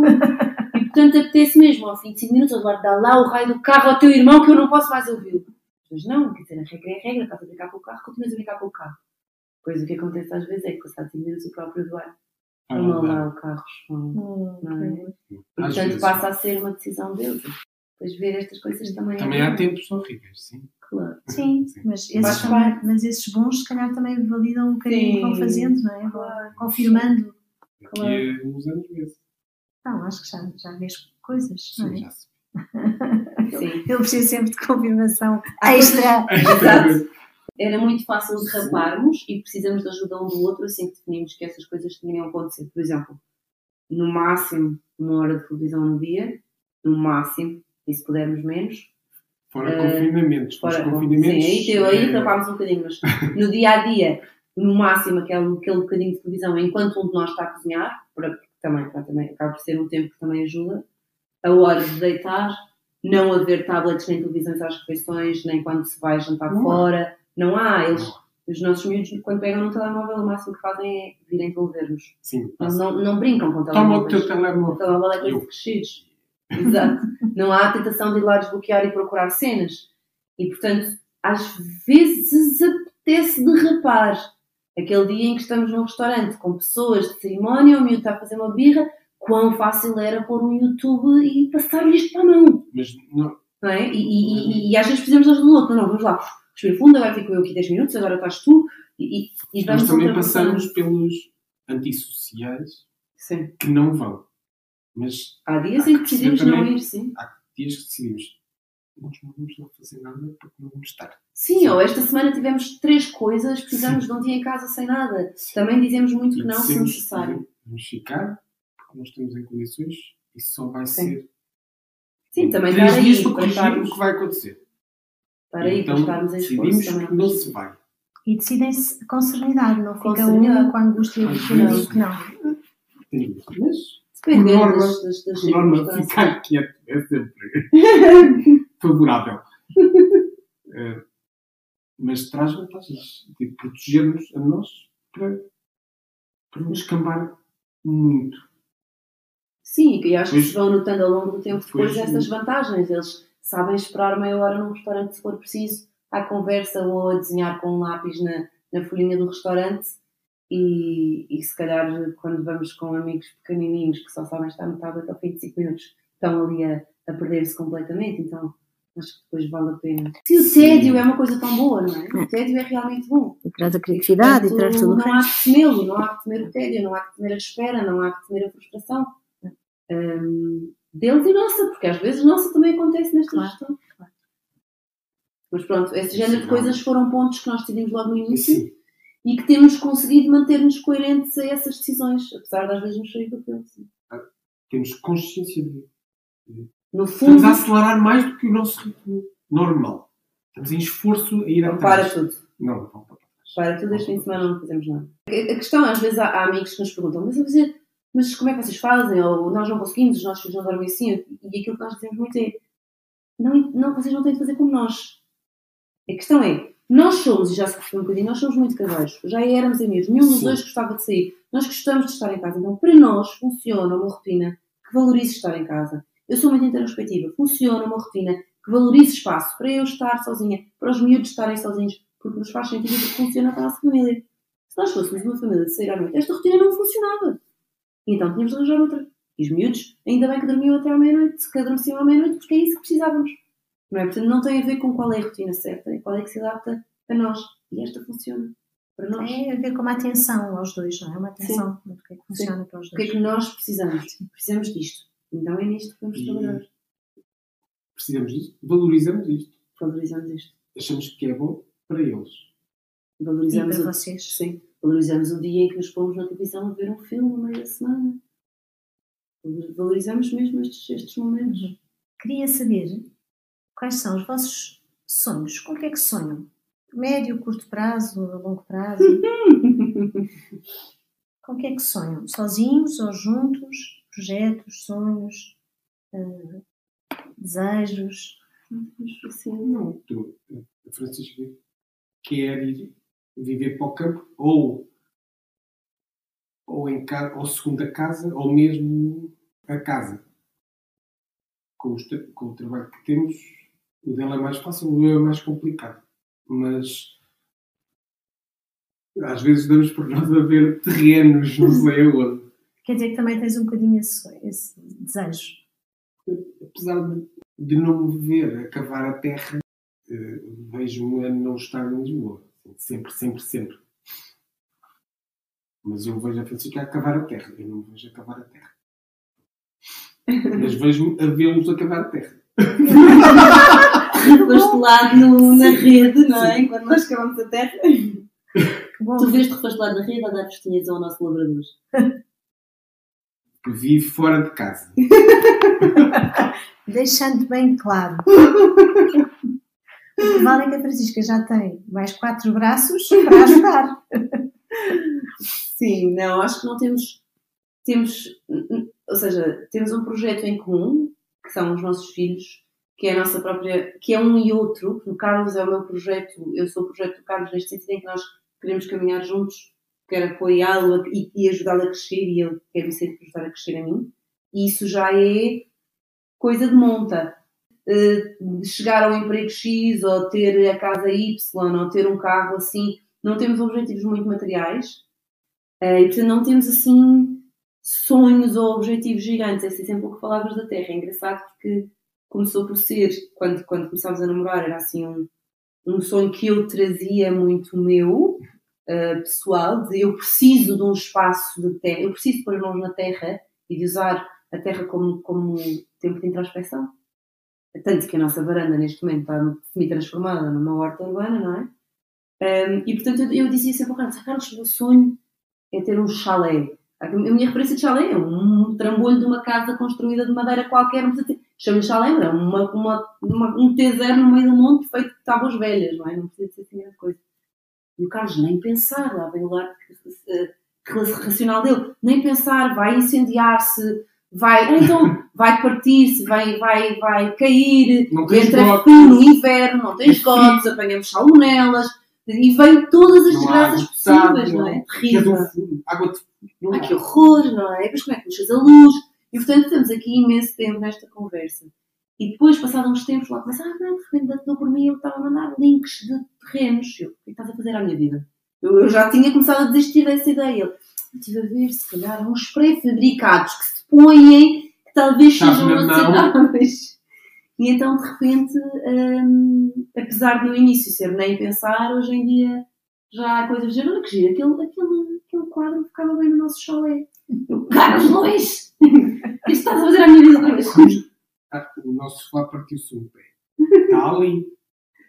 E portanto apetece mesmo ao fim de 5 minutos, agora dá lá o raio do carro ao teu irmão que eu não posso mais ouvi-lo. Mas não, quer dizer, a regra é a regra, estás a brincar com o carro, continuas a brincar com o carro. Pois o que acontece às vezes é que passado 5 minutos o próprio Eduardo Ah, não. lá o carro responde. Hum, Não é? portanto vezes. passa a ser uma decisão deles. Depois ver estas coisas também, Também é há bom. tempos horríveis, sim. Claro. Sim, mas esses, também, mas esses bons, se calhar, também validam um bocadinho o que vão fazendo, não é? Claro. confirmando. Daqui a uns anos mesmo. Não, acho que já, já vês coisas, não Sim, é? já se Sim. Eu preciso sempre de confirmação Há extra. Exato. Era muito fácil de raparmos e precisamos de ajuda um do outro assim que definimos que essas coisas tinham acontecer. Por exemplo, no máximo uma hora de televisão no dia, no máximo, e se pudermos menos, Fora Eh, confinamentos. Os fora, confinamentos. sim, aí, teu, aí eh, rapámos um bocadinho, mas no dia a dia, no máximo aquele, aquele bocadinho de televisão enquanto um de nós está a cozinhar, para, também, para, também acaba por ser um tempo que também ajuda, a hora de deitar, não haver tablets nem televisões às refeições, nem quando se vai jantar Não fora, não há, eles, os nossos miúdos quando pegam no telemóvel o máximo que fazem é virem telever-nos. Sim, Eles não, não brincam com Toma o telemóveis. teu O telemóvel. telemóvel é coisa de crescidos. Exato. Não há a tentação de ir lá desbloquear e procurar cenas. E, portanto, às vezes apetece derrapar. Aquele dia em que estamos num restaurante com pessoas de cerimónia, o miúdo está a fazer uma birra, quão fácil era pôr um YouTube e passar-lhe isto para a mão. Mas não, Não é? E, e- e- e às vezes precisamos de ajuda do outro. Não, vamos lá. Respira fundo, agora fico eu aqui 10 minutos, agora estás tu. E, e, e vamos nós também passamos pelos antissociais Sim. que não vão. Mas Há dias Há em que perceber não ir, sim. há dias que decidimos. Nós não vamos lá fazer nada porque não vamos estar. Sim, ou esta semana tivemos três coisas, precisamos de um dia em casa sem nada. Também dizemos muito que E não, se necessário. Vamos ficar porque não estamos em condições e só vai Sim. ser Sim, também três dias aí, para para estarmos, o que vai acontecer. estar aí, então para estarmos em esforço decidimos também. que não se vai. E decidem-se com serenidade, não Com fica serenidade. um com angústia Às de que não, não. Mas Dependendo Por norma- das, das, das por norma, ficar quieto é sempre favorável. Eh, mas traz vantagens de proteger-nos a nós para, para não escambar muito. Sim, e acho que Pois- se vão notando ao longo do tempo depois Pois- estas vantagens. Eles sabem esperar meia hora num restaurante se for preciso, à conversa ou a desenhar com um lápis na, na folhinha do restaurante. E, e se calhar quando vamos com amigos pequenininhos que só sabem estar no tablet ao fim de 5 minutos, estão ali a, a perder-se completamente. Então acho que depois vale a pena. Se o Sim. tédio é uma coisa tão boa, não é? O tédio é realmente bom. E traz a criatividade e traz tudo o Não há resto. que temê-lo, não há que temer o tédio, não há que temer a espera, não há que temer a frustração. Hum, deles e nossa, porque às vezes nossa também acontece nesta Claro, gestão. Mas pronto, esse género de Sim, coisas foram pontos que nós decidimos logo no E início sim, e que temos conseguido manter-nos coerentes a essas decisões, apesar de às vezes nos sair do pelo. temos consciência de. No fundo, Estamos a acelerar mais do que o nosso ritmo normal. Estamos em esforço a ir para atrás. tudo. Não, não para trás. Para tudo, este fim de semana não fazemos nada. A questão, às vezes, há, há amigos que nos perguntam, mas, dizer, mas como é que vocês fazem? Ou nós não conseguimos, os nossos filhos não dormem assim. E aquilo que nós dizemos muito é, não, não, vocês não têm de fazer como nós. A questão é, nós somos, e já se percebeu um bocadinho, nós somos muito caseiros. Já éramos amigos. Nenhum dos Sim. dois gostava de sair. Nós gostamos de estar em casa. Então, para nós, funciona uma rotina que valorize estar em casa. Eu sou muito introspectiva. Funciona uma rotina que valorize espaço para eu estar sozinha, para os miúdos estarem sozinhos, porque nos faz sentido que funciona para a nossa família. Se nós fôssemos uma família de sair à noite, esta rotina não funcionava. Então tínhamos de arranjar outra. E os miúdos, ainda bem que dormiam até à meia-noite, que adormeciam à meia-noite, porque é isso que precisávamos. Não é? Portanto, não tem a ver com qual é a rotina certa, é qual é que se adapta a nós. E esta funciona para nós. É a ver com uma atenção aos dois, não é? Uma atenção do que é que funciona para os O que é dois. que nós precisamos? Precisamos disto. Então é nisto que vamos E- trabalhar. Precisamos disto, valorizamos isto. Valorizamos isto. Achamos que é bom para eles. E Valorizamos para o vocês. Sim. Valorizamos o dia em que nos pomos na televisão a ver um filme no meio da semana. Valorizamos mesmo estes, estes momentos. Queria saber quais são os vossos sonhos. Com o que é que sonham Médio, curto prazo, longo prazo? Com o que é que sonham? Sozinhos ou juntos? Projetos, sonhos, eh, desejos? Assim, Não, a Francisca quer ir viver para o campo ou, ou, em ca, ou segunda casa ou mesmo a casa. Com, os com o trabalho que temos, o dela é mais fácil, o meu é mais complicado. Mas às vezes damos por nós a ver terrenos, não sei aonde. Quer dizer que também tens um bocadinho esse, esse desejo. apesar de, de não me ver a cavar a terra, eh, vejo-me a não estar em Lisboa. Sempre, sempre, sempre. Mas eu vejo a Francisca a cavar a terra. Eu não me vejo a cavar a terra. Mas vejo-me a vê-los a cavar a terra. refastelado no- na rede, não é? Quando nós cavamos a terra. Bom, Tu vês-te refastelado na rede a dar festinhas ao nosso labrador. Vive fora de casa. deixando bem claro. O que vale é que a Francisca já tem mais quatro braços para ajudar. Sim, não, acho que não temos. Temos. Ou seja, temos um projeto em comum, que são os nossos filhos, que é a nossa própria. que é um e outro. O Carlos é o meu projeto, eu sou o projeto do Carlos, neste sentido em que nós queremos caminhar juntos, quero apoiá-lo e, e ajudá-lo a crescer, e ele quer me sempre ajudar a crescer a mim. E isso já é coisa de monta. De chegar ao emprego X, ou ter a casa Y, ou ter um carro assim. Não temos objetivos muito materiais. Eh, e portanto não temos assim sonhos ou objetivos gigantes. É assim, sempre o que falavas da Terra. É engraçado porque começou por ser, quando, quando começámos a namorar, era assim um, um sonho que eu trazia muito meu, eh, pessoal, de eu preciso de um espaço de terra, eu preciso de pôr as mãos na terra e de usar a terra como, como tempo de introspecção. Tanto que a nossa varanda neste momento está semi-transformada numa horta urbana, não é? Um, e portanto eu, eu dizia sempre Carlos, "Ah, Carlos, o meu sonho é ter um chalé. A minha referência de chalé é um trambolho de uma casa construída de madeira qualquer, não precisa ter. Chama-lhe chalé, é uma, uma, uma- um T0 no meio do monte feito de tábuas velhas, não é? Não precisa ser assim grande coisa. E o Carlos nem pensar, lá vem o lado racional dele, nem pensar, vai incendiar-se, vai, então, vai partir-se, vai, vai, vai cair, entra frio no inverno, não tens gotos, apanhamos salmonelas, e vem todas as desgraças possíveis, não é? Queres Terrível. Água de há. que horror, não é? Mas como é que puxas a luz? E portanto estamos aqui imenso tempo nesta conversa. E depois, passados uns tempos, lá começa, ah, não, de repente dou por mim, eu estava a mandar links de terrenos. Eu, o que estás a fazer à minha vida? Eu, eu já tinha começado a desistir dessa ideia. Ele, estive a ver, se calhar, uns pré-fabricados que se põem, que talvez sejam aceitáveis. E então, de repente, hum, apesar de no início ser nem pensar, hoje em dia já há coisas de olha que giro, aquele, aquele, aquele quadro ficava bem no nosso chalé. Carlos Luís! O que estás a fazer à minha vida outra vez? O nosso sofá partiu-se um pé. Está ali.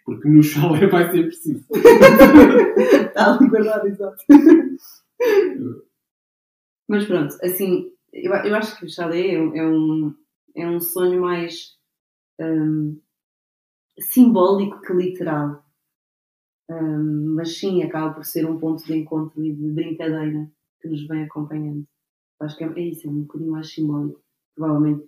Porque no chalé vai ser preciso. Está ali guardado, exato. Mas pronto, assim, eu, eu acho que o chalé é, um- é um, é um sonho mais hum, simbólico que literal. Hum, mas sim, acaba por ser um ponto de encontro e de brincadeira que nos vem acompanhando. Acho que é, é isso, é um bocadinho mais simbólico. Provavelmente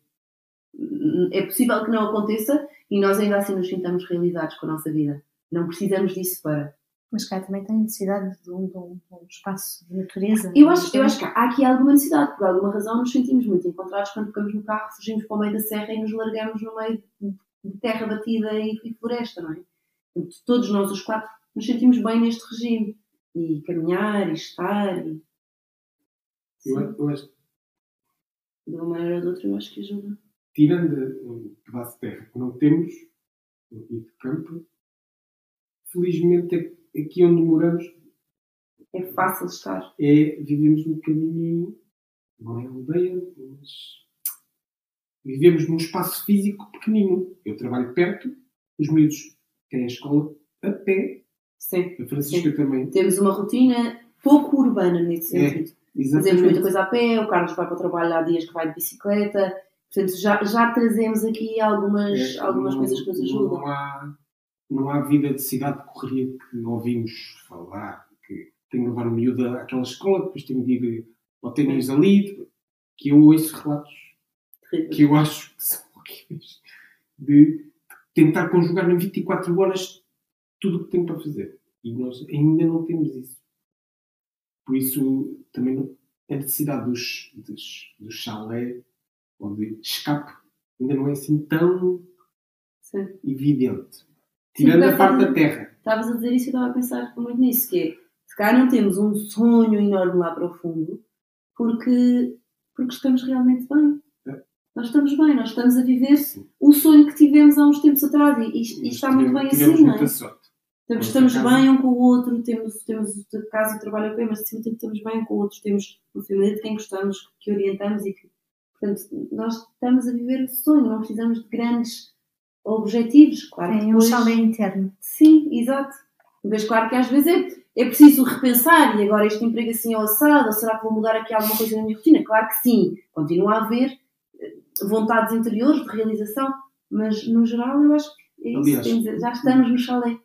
hum, é possível que não aconteça e nós ainda assim nos sintamos realizados com a nossa vida. Não precisamos disso para. Mas cá também tem necessidade de um, de um- de um espaço de natureza. Eu acho, eu acho que há aqui alguma necessidade, por alguma razão nos sentimos muito encontrados quando ficamos no carro, fugimos para o meio da serra e nos largamos no meio de terra batida e, e floresta, não é? Portanto, Todos nós, os quatro, nos sentimos bem neste regime. E caminhar, e estar, e Eu, eu acho que, de uma maneira ou de outra, eu acho que ajuda. tirando um pedaço de terra que não temos, e de campo, felizmente é- aqui onde moramos É fácil estar. é, vivemos um bocadinho, não é aldeia, mas vivemos num espaço físico pequenino. Eu trabalho perto, os miúdos têm a escola a pé, Sim. a Francisca também. Temos uma rotina pouco urbana nesse É, sentido. Fazemos Exatamente. muita coisa a pé, o Carlos vai para o trabalho há dias que vai de bicicleta. Portanto, já, já trazemos aqui algumas, É, algumas não- coisas que nos ajudam. Não há, não há vida de cidade de correria que ouvimos falar, que tenho de levar o miúdo àquela escola, depois tenho de ir ao ténis ali, que eu ouço relatos que eu acho que são horríveis, de tentar conjugar em 24 horas tudo o que tenho para fazer. E nós ainda não temos isso. Por isso, também a necessidade dos, dos, do chalé ou de escape ainda não é assim tão Sim. evidente. Tirando a parte da terra. Estavas a dizer isso e estava a pensar muito nisso, que é, se calhar não temos um sonho enorme lá para o fundo, porque, porque estamos realmente bem. É. Nós estamos bem, nós estamos a viver Sim. o sonho que tivemos há uns tempos atrás e, e- e está muito bem assim, não é? sorte. Estamos, bem um com o outro, temos, temos casa e trabalho bem, mas acima de tudo estamos bem um com o outro, temos uma família de quem gostamos, que orientamos e que, portanto, nós estamos a viver o sonho, não precisamos de grandes objetivos, claro. que É um chalé interno. Sim, exato. Mas claro que às vezes é, é preciso repensar e agora este emprego assim ao assado, ou será que vou mudar aqui alguma coisa na minha rotina? Claro que sim, continua a haver eh, vontades interiores de realização, mas no geral eu acho que é isso, Aliás, já estamos no chalé.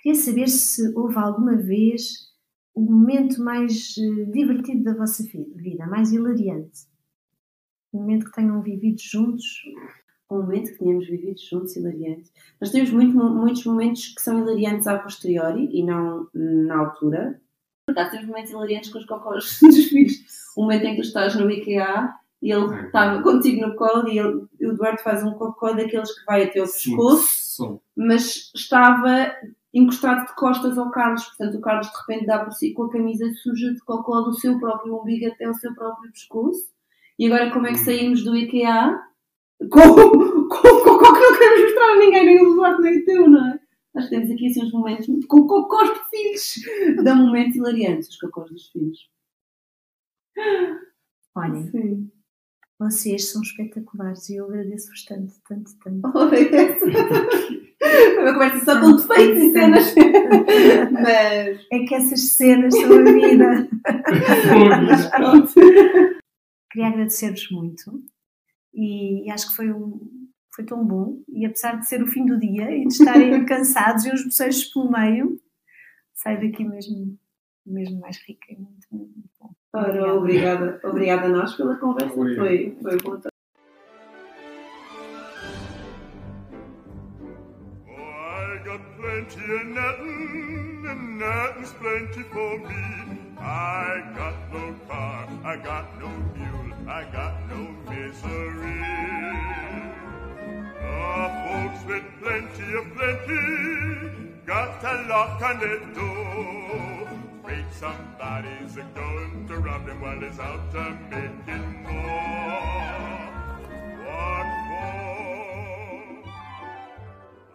Queria saber se houve alguma vez o momento mais eh, divertido da vossa vi- vida, mais hilariante. Um momento que tenham vivido juntos. Um momento que tínhamos vivido juntos, hilariante. Nós temos muito- muitos momentos que são hilariantes a posteriori e não na altura. Por acaso temos momentos hilariantes com os cocós dos filhos. O momento em que tu estás no IKEA e ele estava contigo no colo e ele- o Eduardo faz um cocó daqueles que vai até Sim, pescoço, mas estava encostado de costas ao Carlos. Portanto, o Carlos de repente dá por si com a camisa suja de cocó do seu próprio umbigo até ao seu próprio pescoço. E agora como é que saímos do IKEA? Com, com, com que não queremos mostrar a ninguém, nem o Eduardo nem o teu, não é? Nós temos aqui assim uns momentos com cocós de filhos. Dá momentos hilariantes os cocós dos filhos. Olhem, Sim. vocês são espetaculares e eu agradeço-vos tanto, tanto, tanto. Olha, Foi uma conversa só com defeitos e cenas. Mas É que essas cenas são a vida. pronto. Queria agradecer-vos muito e acho que foi, um, foi tão bom. E apesar de ser o fim do dia e de estarem cansados e os bocejos pelo meio, saio daqui mesmo, mesmo mais rica e muito, muito, bom. Ora, obrigada, obrigada a nós pela conversa. Obrigado. Foi, foi bom. Oh, I got plenty of nothing, and nothing's plenty for me. I got no car, I got no mule, I got no misery. Oh, folks with plenty of plenty got a lock on the door. Afraid somebody's a going to rob them while he's out a making more.